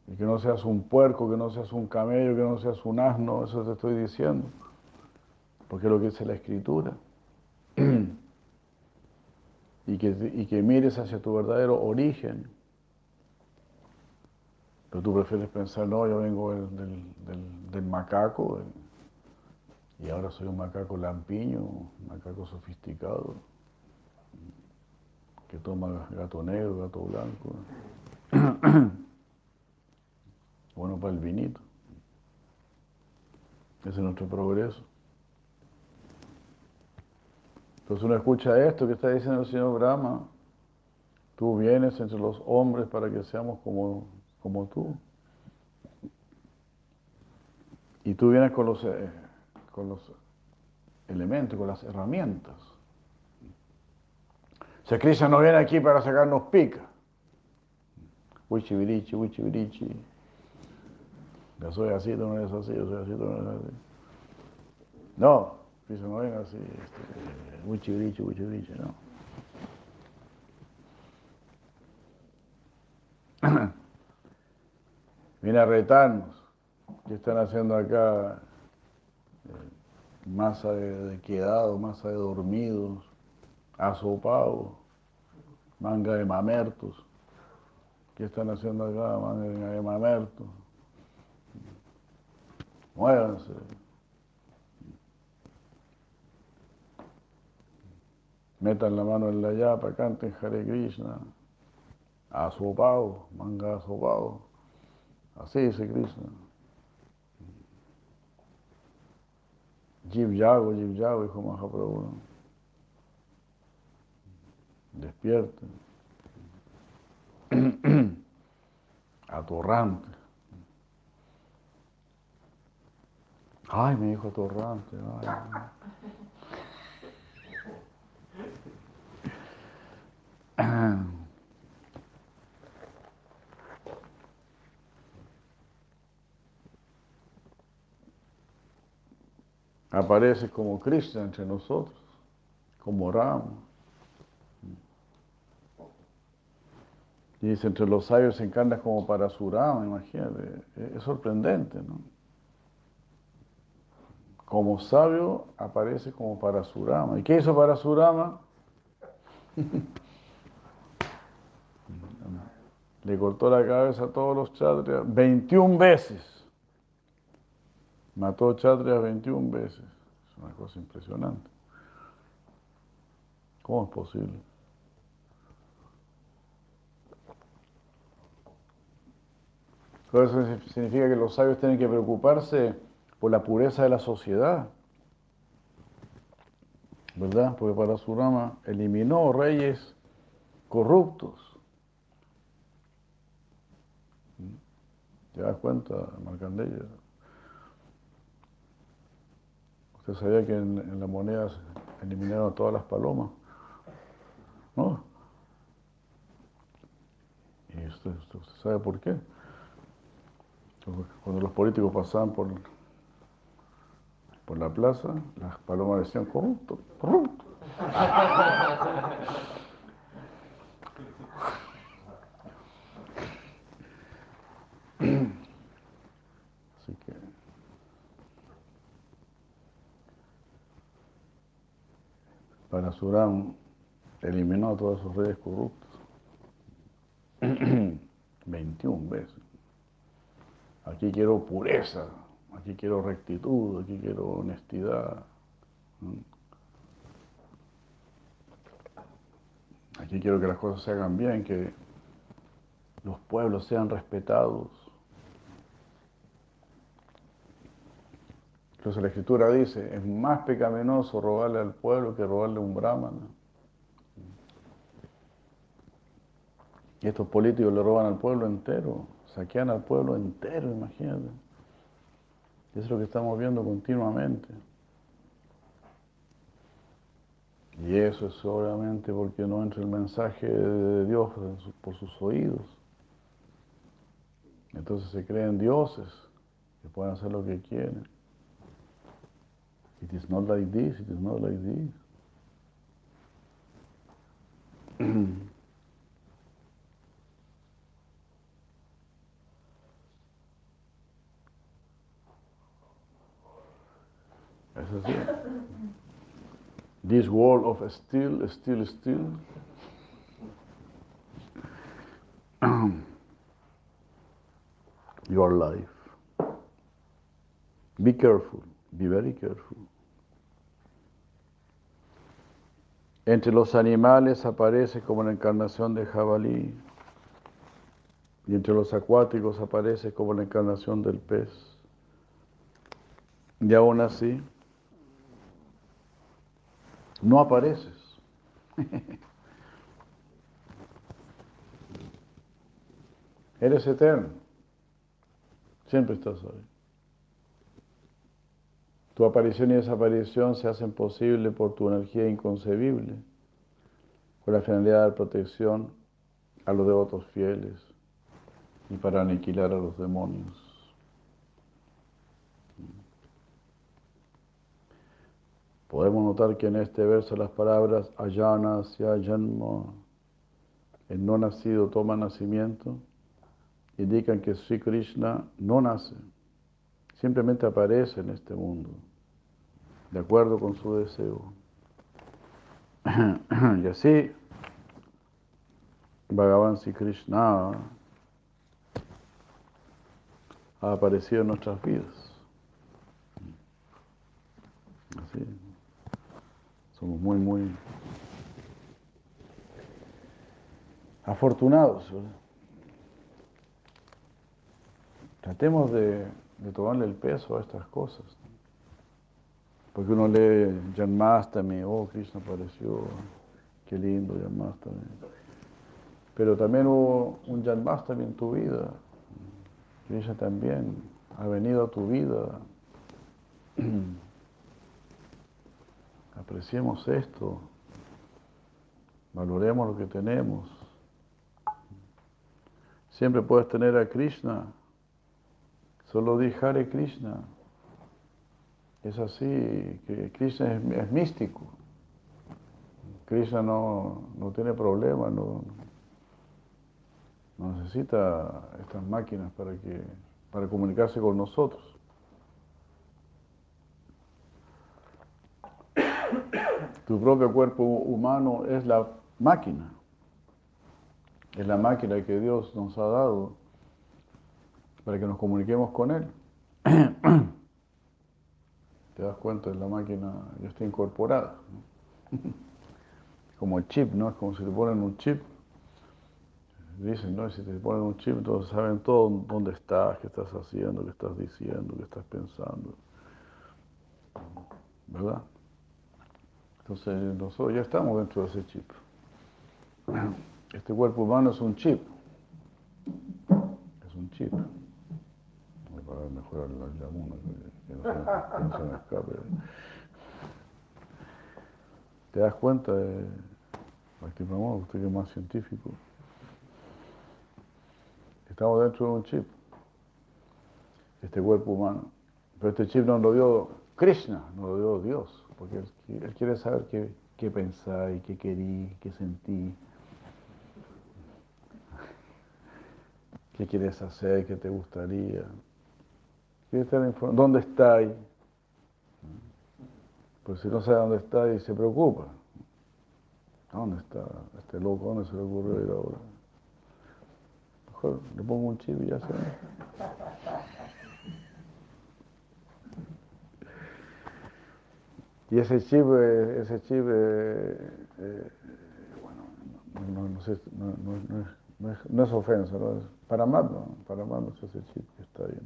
Y que no seas un puerco, que no seas un camello, que no seas un asno, eso te estoy diciendo. Porque es lo que dice la Escritura. [CLEARS THROAT] y, que, y que mires hacia tu verdadero origen. Pero tú prefieres pensar, no, yo vengo del, del macaco y ahora soy un macaco lampiño, un macaco sofisticado que toma gato negro, gato blanco. [CLEARS THROAT] bueno para el vinito. Ese es nuestro progreso. Entonces uno escucha esto que está diciendo el señor Brahma. Tú vienes entre los hombres para que seamos como, como tú. Y tú vienes con los, eh, con los elementos, con las herramientas. O sea, Krishna no viene aquí para sacarnos pica. Wichi virichi, wichi virichi. Yo soy así, tú no eres así, yo soy así, tú no eres así. No, Krishna no viene así, este, wichi virichi, wichi virichi, no. [CLEARS THROAT] Viene a retarnos. ¿Qué están haciendo acá? Eh, masa de, de quedados, masa de dormidos asopado, manga de mamertos. ¿Qué están haciendo acá? Manga de mamertos. Muévanse. Metan la mano en la yapa, canten Hare Krishna. Asopado, manga asopado. Así dice Krishna. Jiv Yago, Jiv Yago, hijo Mahaprabhu despierten, [CLEARS THROAT] atorrante. Ay, me dijo atorrante. [CLEARS THROAT] Aparece como Cristo entre nosotros, como Rama. Y dice, entre los sabios se encarna como para Surama, imagínate. Es sorprendente, ¿no? Como sabio aparece como para Surama. ¿Y qué hizo para Surama? [LAUGHS] Le cortó la cabeza a todos los chatrias 21 veces. Mató chatrias 21 veces. Es una cosa impresionante. ¿Cómo es posible? Eso significa que los sabios tienen que preocuparse por la pureza de la sociedad. ¿Verdad? Porque para Surama eliminó reyes corruptos. ¿Te das cuenta, Marcandella? ¿Usted sabía que en, la moneda eliminaron todas las palomas? ¿No? ¿Y usted sabe por qué? Cuando los políticos pasaban por, por la plaza, las palomas decían corrupto, corrupto. Así que Parasuram eliminó a todos esos reyes corruptos [CLEARS THROAT] 21 veces. Aquí quiero pureza, aquí quiero rectitud, aquí quiero honestidad. Mm. Aquí quiero que las cosas se hagan bien, que los pueblos sean respetados. Entonces la escritura dice, es más pecaminoso robarle al pueblo que robarle a un brahmana. Y estos políticos le roban al pueblo entero saquean al pueblo entero, imagínate. Es lo que estamos viendo continuamente. Y eso es solamente porque no entra el mensaje de Dios por sus oídos. Entonces se creen dioses que pueden hacer lo que quieren. It is not like this, it is not like this. [CLEARS THROAT] Es así. This world of still, still, still. Your life. Be careful, be very careful. Entre los animales aparece como la encarnación de jabalí y entre los acuáticos aparece como la encarnación del pez. Y aún así, no apareces. [LAUGHS] Eres eterno. Siempre estás ahí. Tu aparición y desaparición se hacen posible por tu energía inconcebible, con la finalidad de protección a los devotos fieles y para aniquilar a los demonios. Podemos notar que en este verso las palabras ayana, janma, el no nacido toma nacimiento, indican que Sri Krishna no nace, simplemente aparece en este mundo, de acuerdo con su deseo. [CLEARS THROAT] y así, Bhagavan Sri Krishna ha aparecido en nuestras vidas. Así. Somos muy, muy afortunados. Tratemos de, de, tomarle el peso a estas cosas. Porque uno lee Janmastami, oh, Krishna apareció, qué lindo Janmastami. Pero también hubo un Janmastami en tu vida. Krishna también ha venido a tu vida. [CLEARS THROAT] Apreciemos esto, valoremos lo que tenemos. Siempre puedes tener a Krishna, solo di Hare Krishna. Es así, que Krishna es, místico. Krishna no, no tiene problema, no, no necesita estas máquinas para, que, para comunicarse con nosotros. Tu propio cuerpo humano es la máquina. Es la máquina que Dios nos ha dado para que nos comuniquemos con Él. [CLEARS THROAT] Te das cuenta, la máquina ya está incorporada. [LAUGHS] Como el chip, ¿no? Es como si te ponen un chip. Dicen, ¿no? Si te ponen un chip, entonces saben todo dónde estás, qué estás haciendo, qué estás diciendo, qué estás pensando. ¿Verdad? Entonces nosotros ya estamos dentro de ese chip. Este cuerpo humano es un chip. Es un chip. Para mejorar la laguna, que no, se, que no se me escape. ¿Te das cuenta de, aquí usted que es más científico? Estamos dentro de un chip. Este cuerpo humano. Pero este chip nos lo dio Krishna, nos lo dio Dios porque quiere saber qué, qué pensáis, qué querí, qué sentí, [LAUGHS] qué quieres hacer, qué te gustaría. Quiere estar ¿Dónde estáis? Pues si no sabe dónde está y se preocupa. ¿Dónde está este loco? ¿Dónde se le ocurrió ir ahora? Mejor le pongo un chip y ya se Y ese chip, eh, ese chip eh, eh, bueno, no, no, sé, no, es, no, es, ofensa, ¿no? Es para amarnos, para amarnos ese chip que está ahí,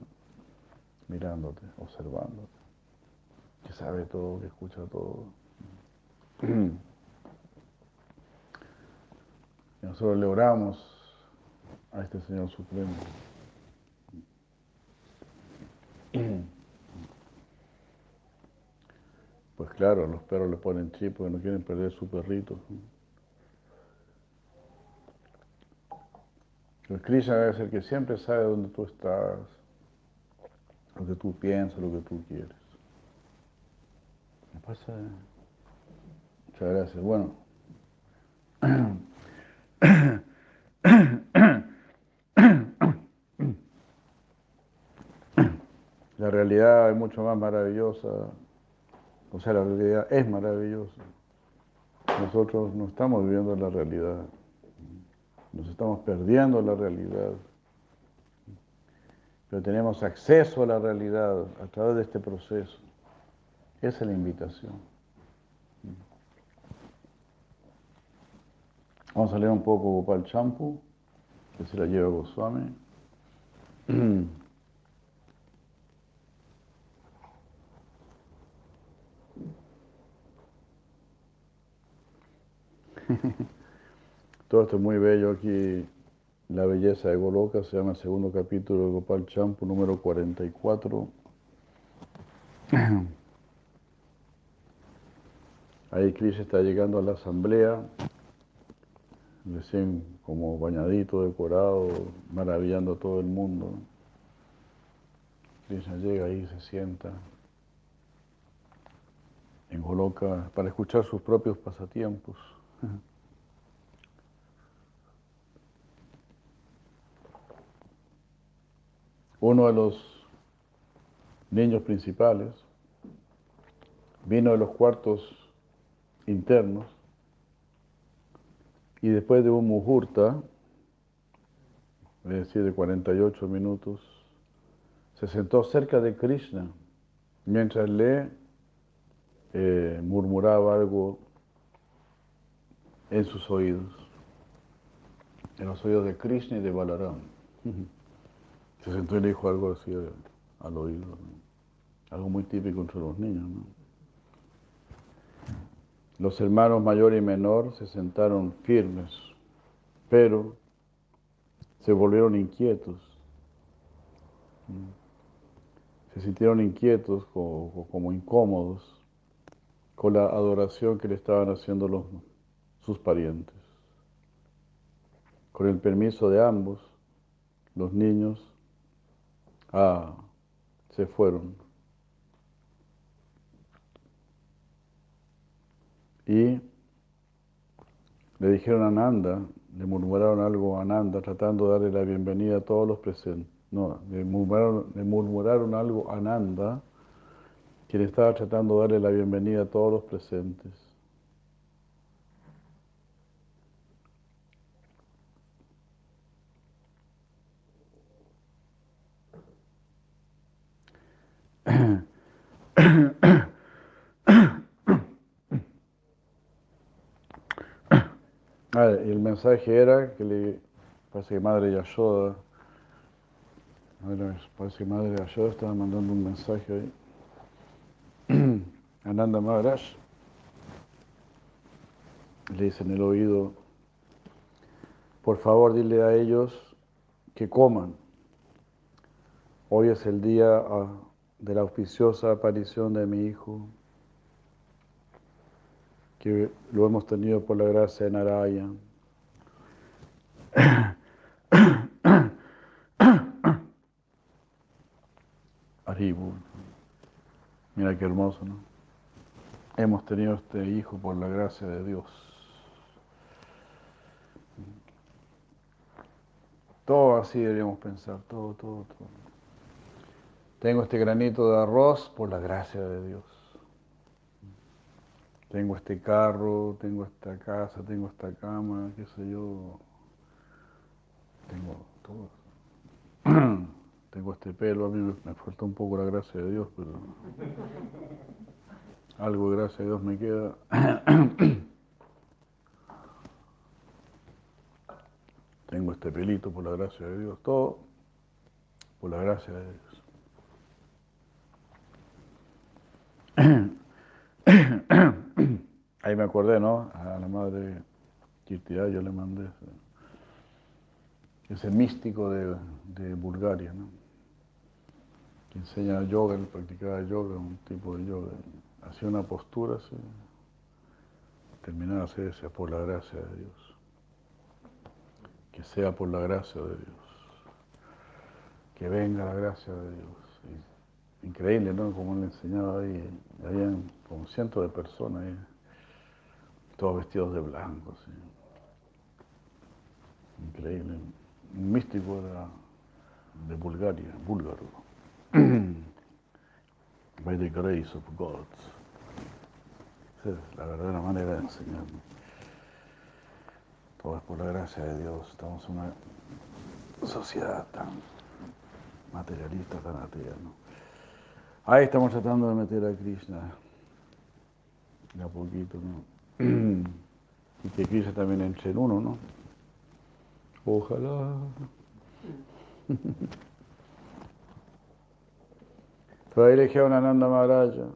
mirándote, observándote, que sabe todo, que escucha todo. Y [CLEARS THROAT] nosotros le oramos a este Señor Supremo. [CLEARS THROAT] Pues claro, los perros le ponen chip porque no quieren perder su perrito. El Krishna es el que siempre sabe dónde tú estás, lo que tú piensas, lo que tú quieres. ¿Me pasa? Muchas gracias. Bueno. [COUGHS] La realidad es mucho más maravillosa, o sea, la realidad es maravillosa. Nosotros no estamos viviendo la realidad, nos estamos perdiendo la realidad, pero tenemos acceso a la realidad a través de este proceso. Esa es la invitación. Vamos a leer un poco Gopal Champu, que se la lleva Goswami. [CLEARS THROAT] [LAUGHS] Todo esto es muy bello aquí. La belleza de Goloka se llama el segundo capítulo de Gopal Champu, número 44. [CLEARS THROAT] Ahí Krishna está llegando a la asamblea, recién como bañadito, decorado, maravillando a todo el mundo. Krishna llega ahí, se sienta en Goloka para escuchar sus propios pasatiempos. Uno de los niños principales vino de los cuartos internos y después de un muhurta, es decir, de 48 minutos, se sentó cerca de Krishna mientras le eh, murmuraba algo en sus oídos, en los oídos de Krishna y de Balaram. Se sentó y le dijo algo así al oído, algo muy típico entre los niños. Los hermanos mayor y menor se sentaron firmes, pero se volvieron inquietos. Se sintieron inquietos, como, como incómodos, con la adoración que le estaban haciendo los, sus parientes. Con el permiso de ambos, los niños ah, se fueron. Y le dijeron a Nanda, le murmuraron algo a Nanda, tratando de darle la bienvenida a todos los presentes. No, le murmuraron, le murmuraron algo a Nanda, quien estaba tratando de darle la bienvenida a todos los presentes. Ah, y el mensaje era que le parece que Madre Yashoda, parece que Madre Yashoda estaba mandando un mensaje ahí. [CLEARS THROAT] Ananda Maharaj le dice en el oído, por favor dile a ellos que coman. Hoy es el día ah, de la auspiciosa aparición de mi hijo que lo hemos tenido por la gracia de Narayan. Aribu. Mira qué hermoso, ¿no? Hemos tenido este hijo por la gracia de Dios. Todo así deberíamos pensar, todo, todo, todo. Tengo este granito de arroz por la gracia de Dios. Tengo este carro, tengo esta casa, tengo esta cama, qué sé yo. Tengo todo. [CLEARS THROAT] tengo este pelo, a mí me falta un poco la gracia de Dios, pero algo de gracia de Dios me queda. [CLEARS THROAT] tengo este pelito por la gracia de Dios, todo por la gracia de Dios. Ahí me acordé, ¿no? A la madre Kirtia yo le mandé. ese místico de, Bulgaria, ¿no? que enseña yoga, practicaba yoga, un tipo de yoga. Hacía una postura así, terminaba de hacer ese, por la gracia de Dios. Que sea por la gracia de Dios. Que venga la gracia de Dios. Increíble, ¿no? Como él enseñaba ahí, habían como cientos de personas ahí, todos vestidos de blanco, así. Increíble. Un místico de, de Bulgaria, búlgaro. [CLEARS THROAT] By the grace of God. Esa es la verdadera manera de enseñar. Todo es por la gracia de Dios. Estamos en una sociedad tan materialista, tan atea. ¿no? Ahí estamos tratando de meter a Krishna. De a poquito, ¿no? Y que Krishna también entre en uno, ¿no? Ojalá. [LAUGHS] Fue elegir a una Nanda Maharaja.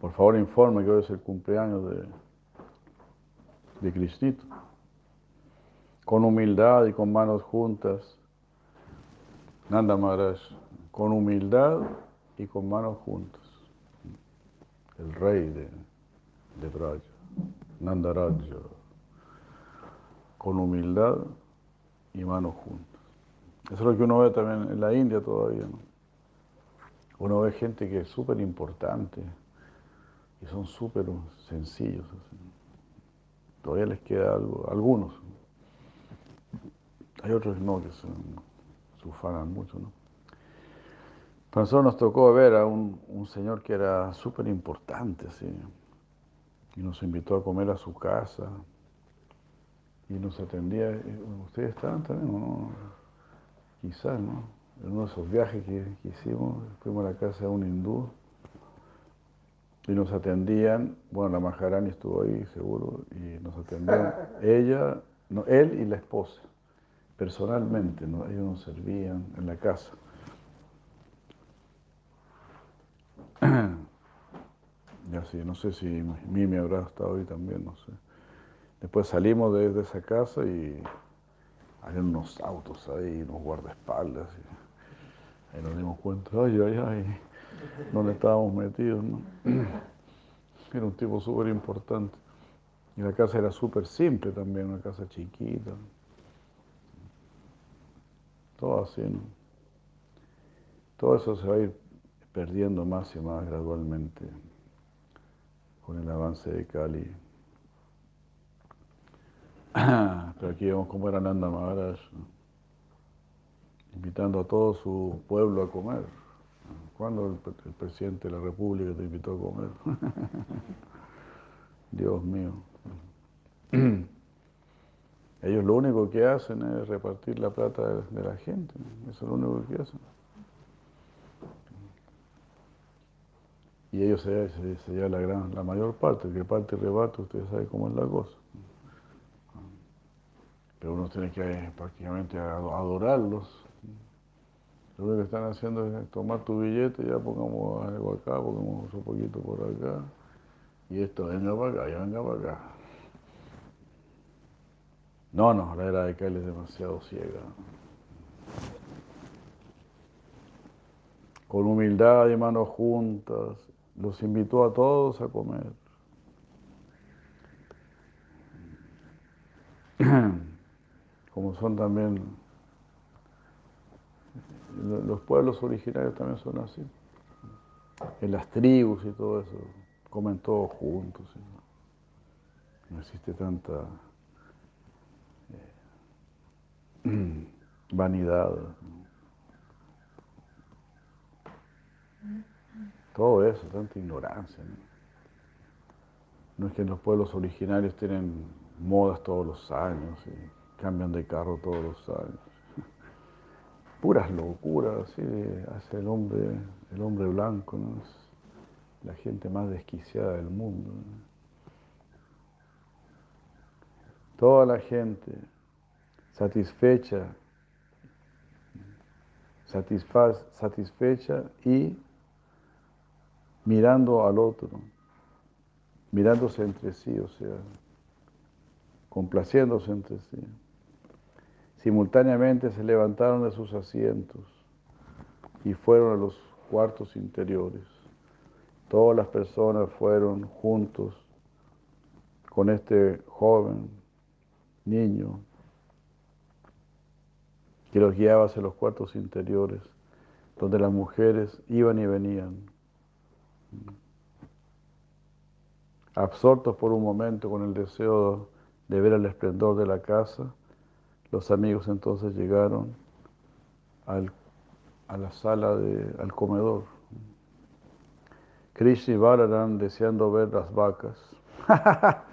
Por favor, informe que hoy es el cumpleaños de, de Cristito. Con humildad y con manos juntas. Nanda Maharaj, con humildad y con manos juntas. El rey de, de Braja, Nanda Raja. Con humildad y manos juntas. Eso es lo que uno ve también en la India todavía. ¿no? Uno ve gente que es súper importante y son súper sencillos. así. Todavía les queda algo, algunos. Hay otros no, que se, se ufanan mucho. ¿no? Pero a nosotros nos tocó ver a un, un señor que era súper importante, así, y nos invitó a comer a su casa y nos atendía. ¿Ustedes estaban también o no? Quizás, ¿no? En uno de esos viajes que, que, hicimos, fuimos a la casa de un hindú y nos atendían, bueno, la Maharani estuvo ahí seguro, y nos atendían [LAUGHS] ella, no, él y la esposa, personalmente, ¿no? ellos nos servían en la casa. [CLEARS THROAT] Ya sí, no sé si Mimi habrá estado ahí también, no sé. Después salimos de, esa casa y había unos autos ahí, unos guardaespaldas. Y ahí nos dimos cuenta, ay, ay, ay, dónde estábamos metidos, ¿no? [CLEARS THROAT] Era un tipo súper importante. Y la casa era súper simple también, una casa chiquita. Todo así, ¿no? Todo eso se va a ir perdiendo más y más gradualmente con el avance de Cali. [CLEARS THROAT] Pero aquí vemos cómo era Nanda Maharaj, invitando a todo su pueblo a comer. ¿Cuándo el, presidente de la República te invitó a comer? [LAUGHS] Dios mío. [CLEARS THROAT] Ellos lo único que hacen es repartir la plata de, la gente. Eso es lo único que hacen. Y ellos se, se, llevan la, gran, la mayor parte, el que parte y rebate, ustedes saben cómo es la cosa pero uno tiene que prácticamente adorarlos. Lo único que están haciendo es tomar tu billete, ya pongamos algo acá, pongamos un poquito por acá, y esto venga para acá, ya venga para acá. No, no, la era de Cali es demasiado ciega. Con humildad y manos juntas, los invitó a todos a comer. [CLEARS THROAT] como son también los pueblos originarios también son así. En las tribus y todo eso, comen todos juntos. No existe tanta eh, [CLEARS THROAT] vanidad. Todo eso, tanta ignorancia. ¿no? es que los pueblos originarios tienen modas todos los años. Y, cambian de carro todos los años. [LAUGHS] Puras locuras, así hace el hombre, el hombre blanco, ¿no? La gente más desquiciada del mundo. Toda la gente satisfecha, satisfecha y mirando al otro, mirándose entre sí, o sea, complaciéndose entre sí. Simultáneamente se levantaron de sus asientos y fueron a los cuartos interiores. Todas las personas fueron juntos con este joven niño que los guiaba hacia los cuartos interiores, donde las mujeres iban y venían, absortos por un momento con el deseo de ver el esplendor de la casa, los amigos entonces llegaron al, a la sala, de, al comedor. Krishna y Balaram deseando ver las vacas. [LAUGHS]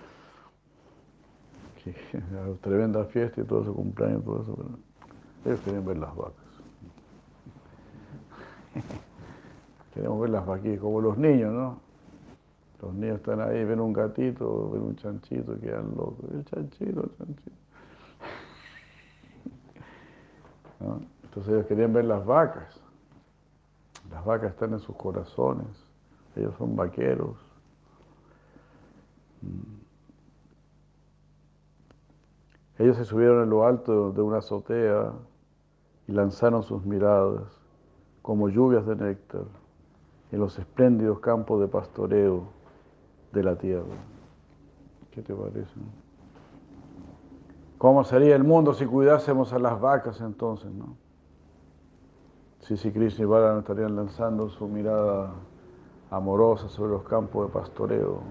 tremenda fiesta y todo su cumpleaños, todo eso. Ellos querían ver las vacas. [LAUGHS] Queremos ver las vacas, como los niños, ¿no? Los niños están ahí, ven un gatito, ven un chanchito, quedan locos. El chanchito, el chanchito. [LAUGHS] Entonces ellos querían ver las vacas. Las vacas están en sus corazones. Ellos son vaqueros. Mm. Ellos se subieron en lo alto de una azotea y lanzaron sus miradas como lluvias de néctar en los espléndidos campos de pastoreo de la tierra. ¿Qué te parece? ¿Cómo sería el mundo si cuidásemos a las vacas entonces, no? Si si Krishna y Balaram estarían lanzando su mirada amorosa sobre los campos de pastoreo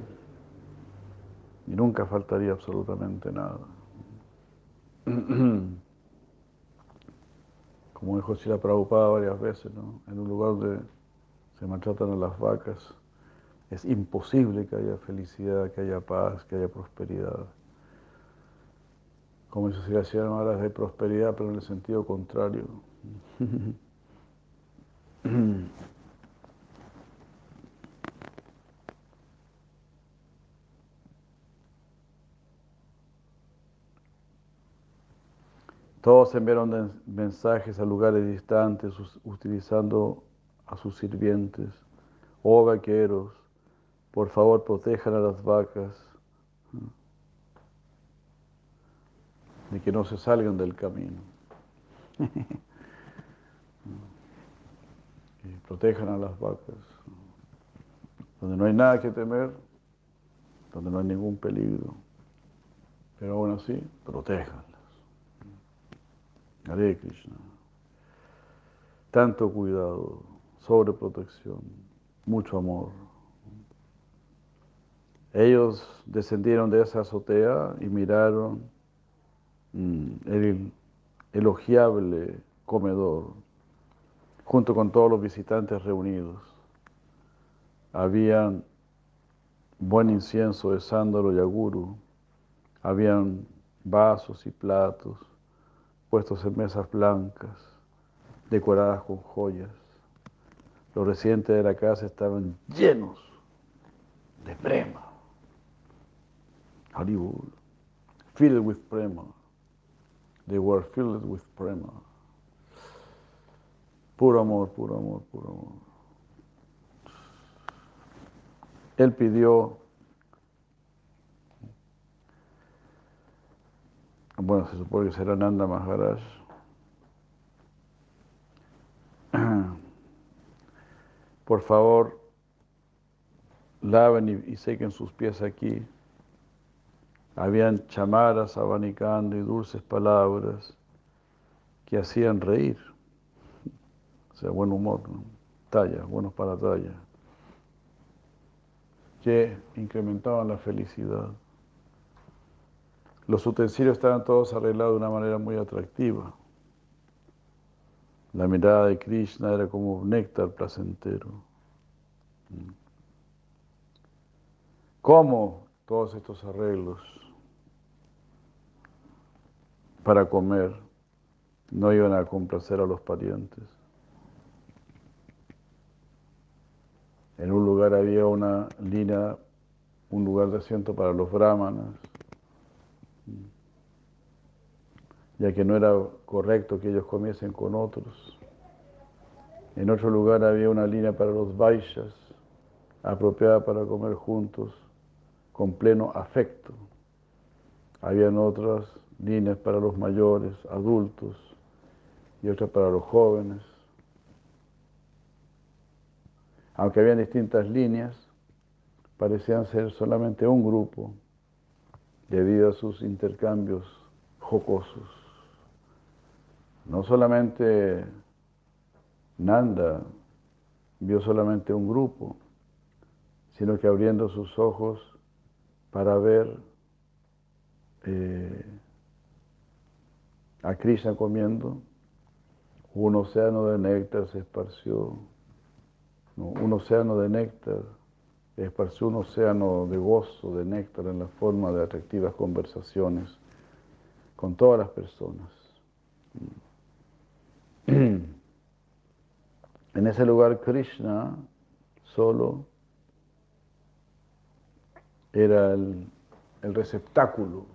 y nunca faltaría absolutamente nada. [CLEARS THROAT] Como dijo Sila Prabhupada varias veces, ¿no? en un lugar donde se maltratan a las vacas, es imposible que haya felicidad, que haya paz, que haya prosperidad. Como dice Sila Maharaj, hay prosperidad, pero en el sentido contrario. Todos enviaron mensajes a lugares distantes utilizando a sus sirvientes. Oh vaqueros, por favor protejan a las vacas de que no se salgan del camino. [LAUGHS] protejan a las vacas. Donde no hay nada que temer, donde no hay ningún peligro. Pero aún así, protejan. Hare Krishna. Tanto cuidado, sobreprotección, mucho amor. Ellos descendieron de esa azotea y miraron mm, el elogiable comedor junto con todos los visitantes reunidos. Habían buen incienso de sándalo y aguru, habían vasos y platos, puestos en mesas blancas, decoradas con joyas. Los residentes de la casa estaban llenos de prema. Hollywood, filled with prema. They were filled with prema. Puro amor, puro amor, puro amor. Él pidió bueno, se supone que será Nanda Maharaj. Por favor, laven y, sequen sus pies aquí. Habían chamaras abanicando y dulces palabras que hacían reír. O sea, buen humor, talla, buenos para talla, que incrementaban la felicidad. Los utensilios estaban todos arreglados de una manera muy atractiva. La mirada de Krishna era como un néctar placentero. ¿Cómo todos estos arreglos para comer no iban a complacer a los parientes? En un lugar había una línea, un lugar de asiento para los brahmanas, ya que no era correcto que ellos comiesen con otros. En otro lugar había una línea para los baixas, apropiada para comer juntos, con pleno afecto. Habían otras líneas para los mayores, adultos, y otras para los jóvenes. Aunque habían distintas líneas, parecían ser solamente un grupo debido a sus intercambios jocosos. No solamente Nanda vio solamente un grupo, sino que abriendo sus ojos para ver eh, a Krishna comiendo, un océano de néctar se esparció, un océano de néctar esparció un océano de gozo, de néctar en la forma de atractivas conversaciones con todas las personas. En ese lugar Krishna solo era el, receptáculo.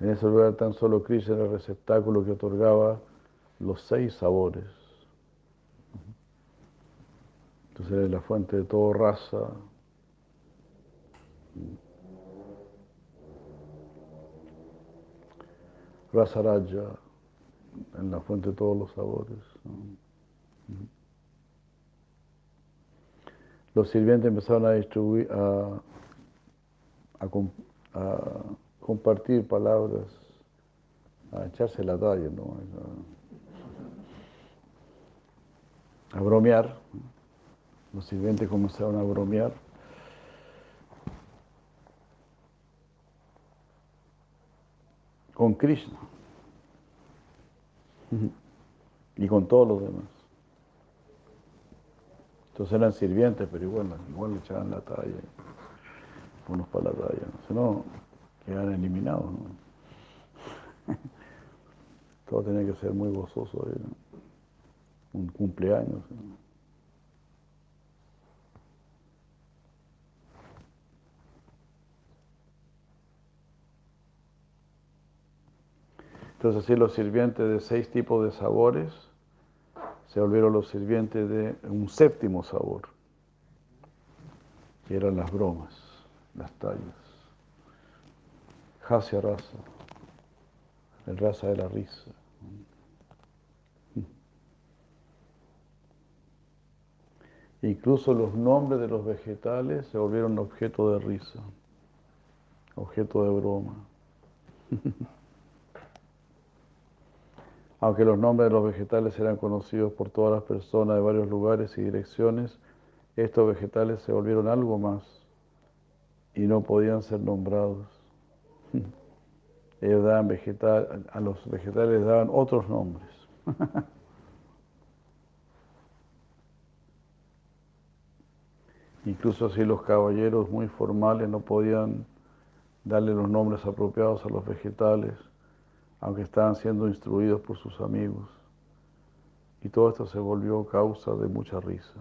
En ese lugar tan solo Krishna era el receptáculo que otorgaba los seis sabores. Entonces es la fuente de todo raza. Rasa Raja, en la fuente de todos los sabores. Los sirvientes empezaron a distribuir, a, compartir palabras, a echarse la talla, ¿no? a, a bromear. Los sirvientes comenzaron a bromear. Con Krishna. Y con todos los demás. Entonces eran sirvientes, pero igual, igual le echaban la talla. Unos para la talla. Si no, quedan eliminados. ¿no? [LAUGHS] Todo tenía que ser muy gozoso. ¿eh? Un cumpleaños. ¿no? Entonces así los sirvientes de seis tipos de sabores se volvieron los sirvientes de un séptimo sabor, que eran las bromas, las tallas. Hasya rasa, el raza de la risa. [LAUGHS] Incluso los nombres de los vegetales se volvieron objeto de risa, objeto de broma. [LAUGHS] Aunque los nombres de los vegetales eran conocidos por todas las personas de varios lugares y direcciones, estos vegetales se volvieron algo más y no podían ser nombrados. [LAUGHS] Ellos daban vegetal, a los vegetales les daban otros nombres. [LAUGHS] Incluso así los caballeros muy formales no podían darle los nombres apropiados a los vegetales aunque estaban siendo instruidos por sus amigos. Y todo esto se volvió causa de mucha risa.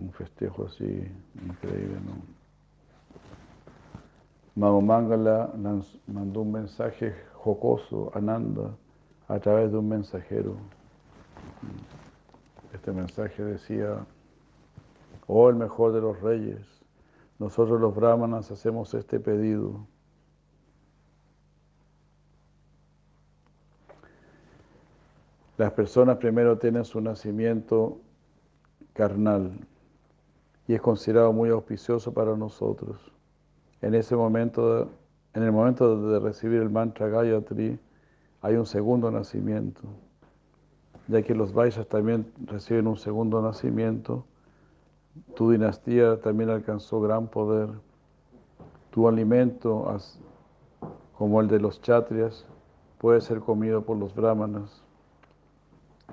Un festejo así increíble, ¿no? Mahomangala mandó un mensaje jocoso a Nanda a través de un mensajero. Este mensaje decía, oh el mejor de los reyes, nosotros los brahmanas hacemos este pedido Las personas primero tienen su nacimiento carnal y es considerado muy auspicioso para nosotros. En ese momento, en el momento de recibir el mantra Gayatri, hay un segundo nacimiento, ya que los Vaishyas también reciben un segundo nacimiento. Tu dinastía también alcanzó gran poder. Tu alimento, como el de los chatrias, puede ser comido por los brahmanas.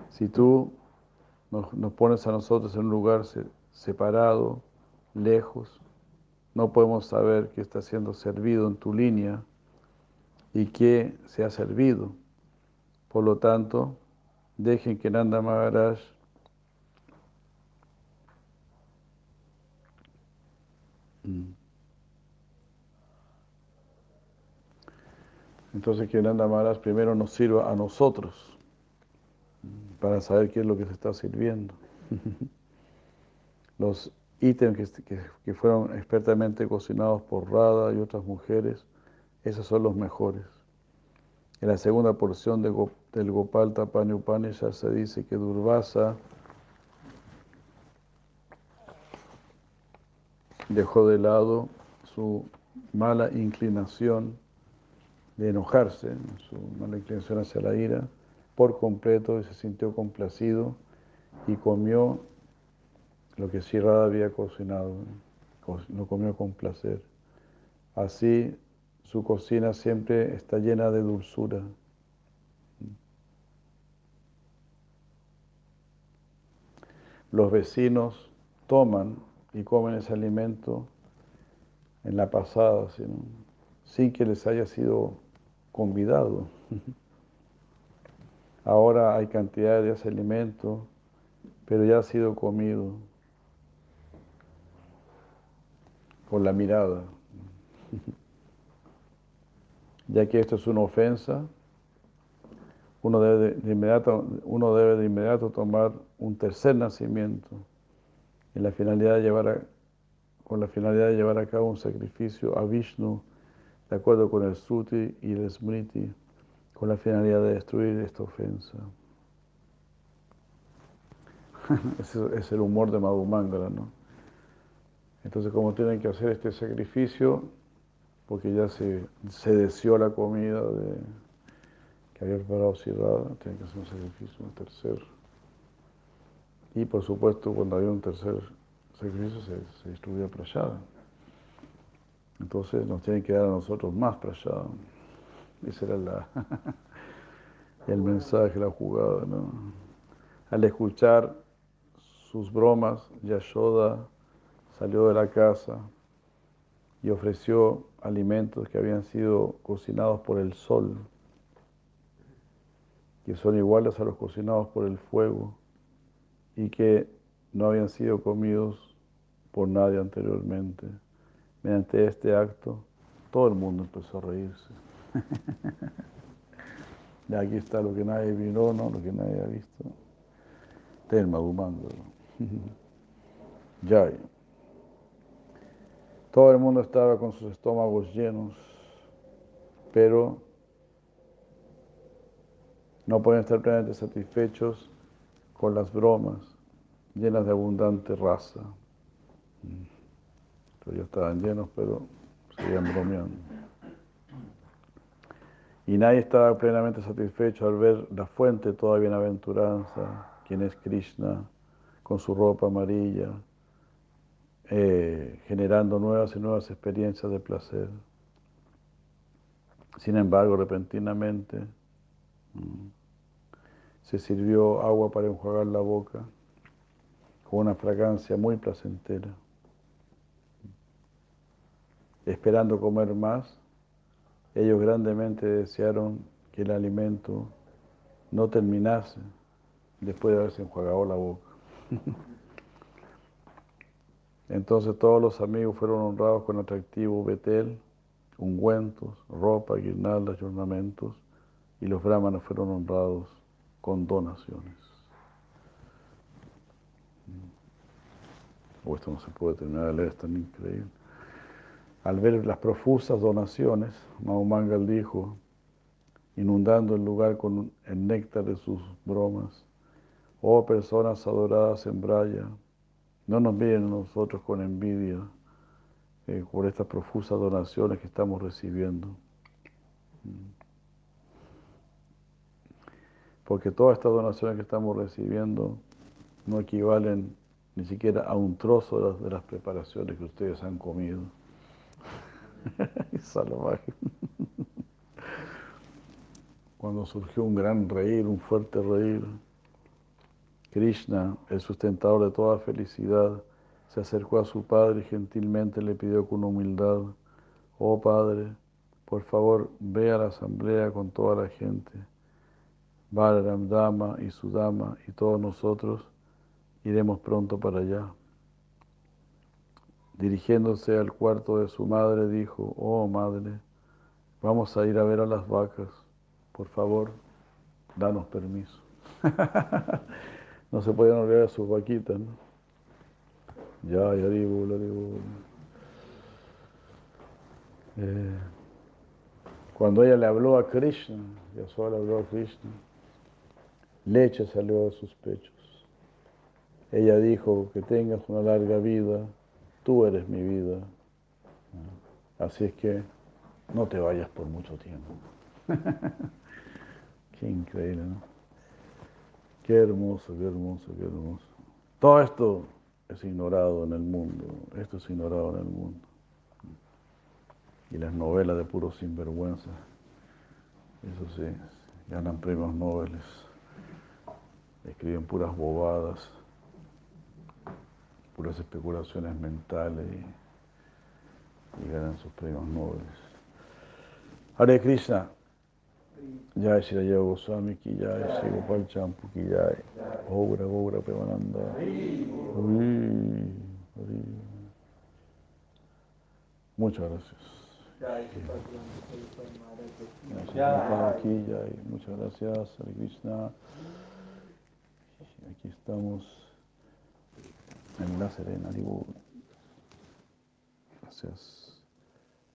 Si tú nos, pones a nosotros en un lugar separado, lejos, no podemos saber qué está siendo servido en tu línea y qué se ha servido. Por lo tanto, dejen que Nanda Maharaj mm. Entonces que Nanda Maharaj primero nos sirva a nosotros para saber qué es lo que se está sirviendo. [LAUGHS] Los, ítems que, fueron expertamente cocinados por Radha y otras mujeres, esos son los mejores. En la segunda porción de, del Gopal Tapani Upanishad se dice que Durvasa dejó de lado su mala inclinación de enojarse, su mala inclinación hacia la ira, por completo y se sintió complacido y comió lo que Shirada había cocinado, lo comió con placer. Así su cocina siempre está llena de dulzura. Los vecinos toman y comen ese alimento en la pasada, sin que les haya sido convidado. [LAUGHS] Ahora hay cantidad de ese alimento, pero ya ha sido comido con la mirada. [LAUGHS] Ya que esto es una ofensa, uno debe de, inmediato, uno debe de inmediato tomar un tercer nacimiento en la finalidad de llevar a, con la finalidad de llevar a cabo un sacrificio a Vishnu de acuerdo con el Sruti y el Smriti, con la finalidad de destruir esta ofensa. [LAUGHS] Ese es el humor de Madhumangala, ¿no? Entonces, como tienen que hacer este sacrificio, porque ya se, se deseó la comida de, que había preparado Sirrada, tienen que hacer un sacrificio, un tercer. Y por supuesto, cuando había un tercer sacrificio, se, se distribuía prashada. Entonces nos tienen que dar a nosotros más prashada. Ese era [LAUGHS] el mensaje, la jugada. ¿no? Al escuchar sus bromas, Yashoda salió de la casa y ofreció alimentos que habían sido cocinados por el sol, que son iguales a los cocinados por el fuego y que no habían sido comidos por nadie anteriormente. Mediante este acto, todo el mundo empezó a reírse. Y [LAUGHS] aquí está lo que nadie vio, ¿no? lo que nadie ha visto. Telma Dumando. Jai. [LAUGHS] Todo el mundo estaba con sus estómagos llenos, pero no pueden estar plenamente satisfechos con las bromas llenas de abundante raza. Ellos estaban llenos, pero seguían bromeando. Y nadie estaba plenamente satisfecho al ver la fuente de toda bienaventuranza, quien es Krishna, con su ropa amarilla, eh, generando nuevas y nuevas experiencias de placer. Sin embargo, repentinamente mm, se sirvió agua para enjuagar la boca con una fragancia muy placentera. Esperando comer más, ellos grandemente desearon que el alimento no terminase después de haberse enjuagado la boca. [LAUGHS] Entonces todos los amigos fueron honrados con atractivo betel, ungüentos, ropa, guirnaldas y ornamentos, y los brahmanas fueron honrados con donaciones. O esto no se puede terminar de leer, es tan increíble. Al ver las profusas donaciones, Mahumangal dijo, inundando el lugar con el néctar de sus bromas, oh personas adoradas en Braya, no nos miren nosotros con envidia eh, por estas profusas donaciones que estamos recibiendo. Porque todas estas donaciones que estamos recibiendo no equivalen ni siquiera a un trozo de las preparaciones que ustedes han comido. [LAUGHS] Salvaje. Cuando surgió un gran reír, un fuerte reír, Krishna, el sustentador de toda felicidad, se acercó a su padre y gentilmente le pidió con humildad, oh padre, por favor ve a la asamblea con toda la gente. Balaram Dama y su dama y todos nosotros iremos pronto para allá. Dirigiéndose al cuarto de su madre, dijo, oh madre, vamos a ir a ver a las vacas. Por favor, danos permiso. [LAUGHS] no se podían olvidar de sus vaquitas. ¿no? Ya, ya digo, ya digo. Eh, cuando ella le habló a Krishna, Yashoda le habló a Krishna, leche salió de sus pechos. Ella dijo que tengas una larga vida, tú eres mi vida. Así es que no te vayas por mucho tiempo. [LAUGHS] qué increíble, ¿no? Qué hermoso, qué hermoso, qué hermoso. Todo esto es ignorado en el mundo, esto es ignorado en el mundo. Y las novelas de puros sinvergüenza, eso sí, ganan premios Nobel, escriben puras bobadas, puras especulaciones mentales y, ganan sus premios Nobel. Hare Krishna. Jai Shri Raya Goswami ki jai, Shri Gopal Champu ki jai, Gaura Gaura Premananda. Muchas gracias. Muchas gracias, Hare Krishna. Aquí estamos en La Serena, Gracias.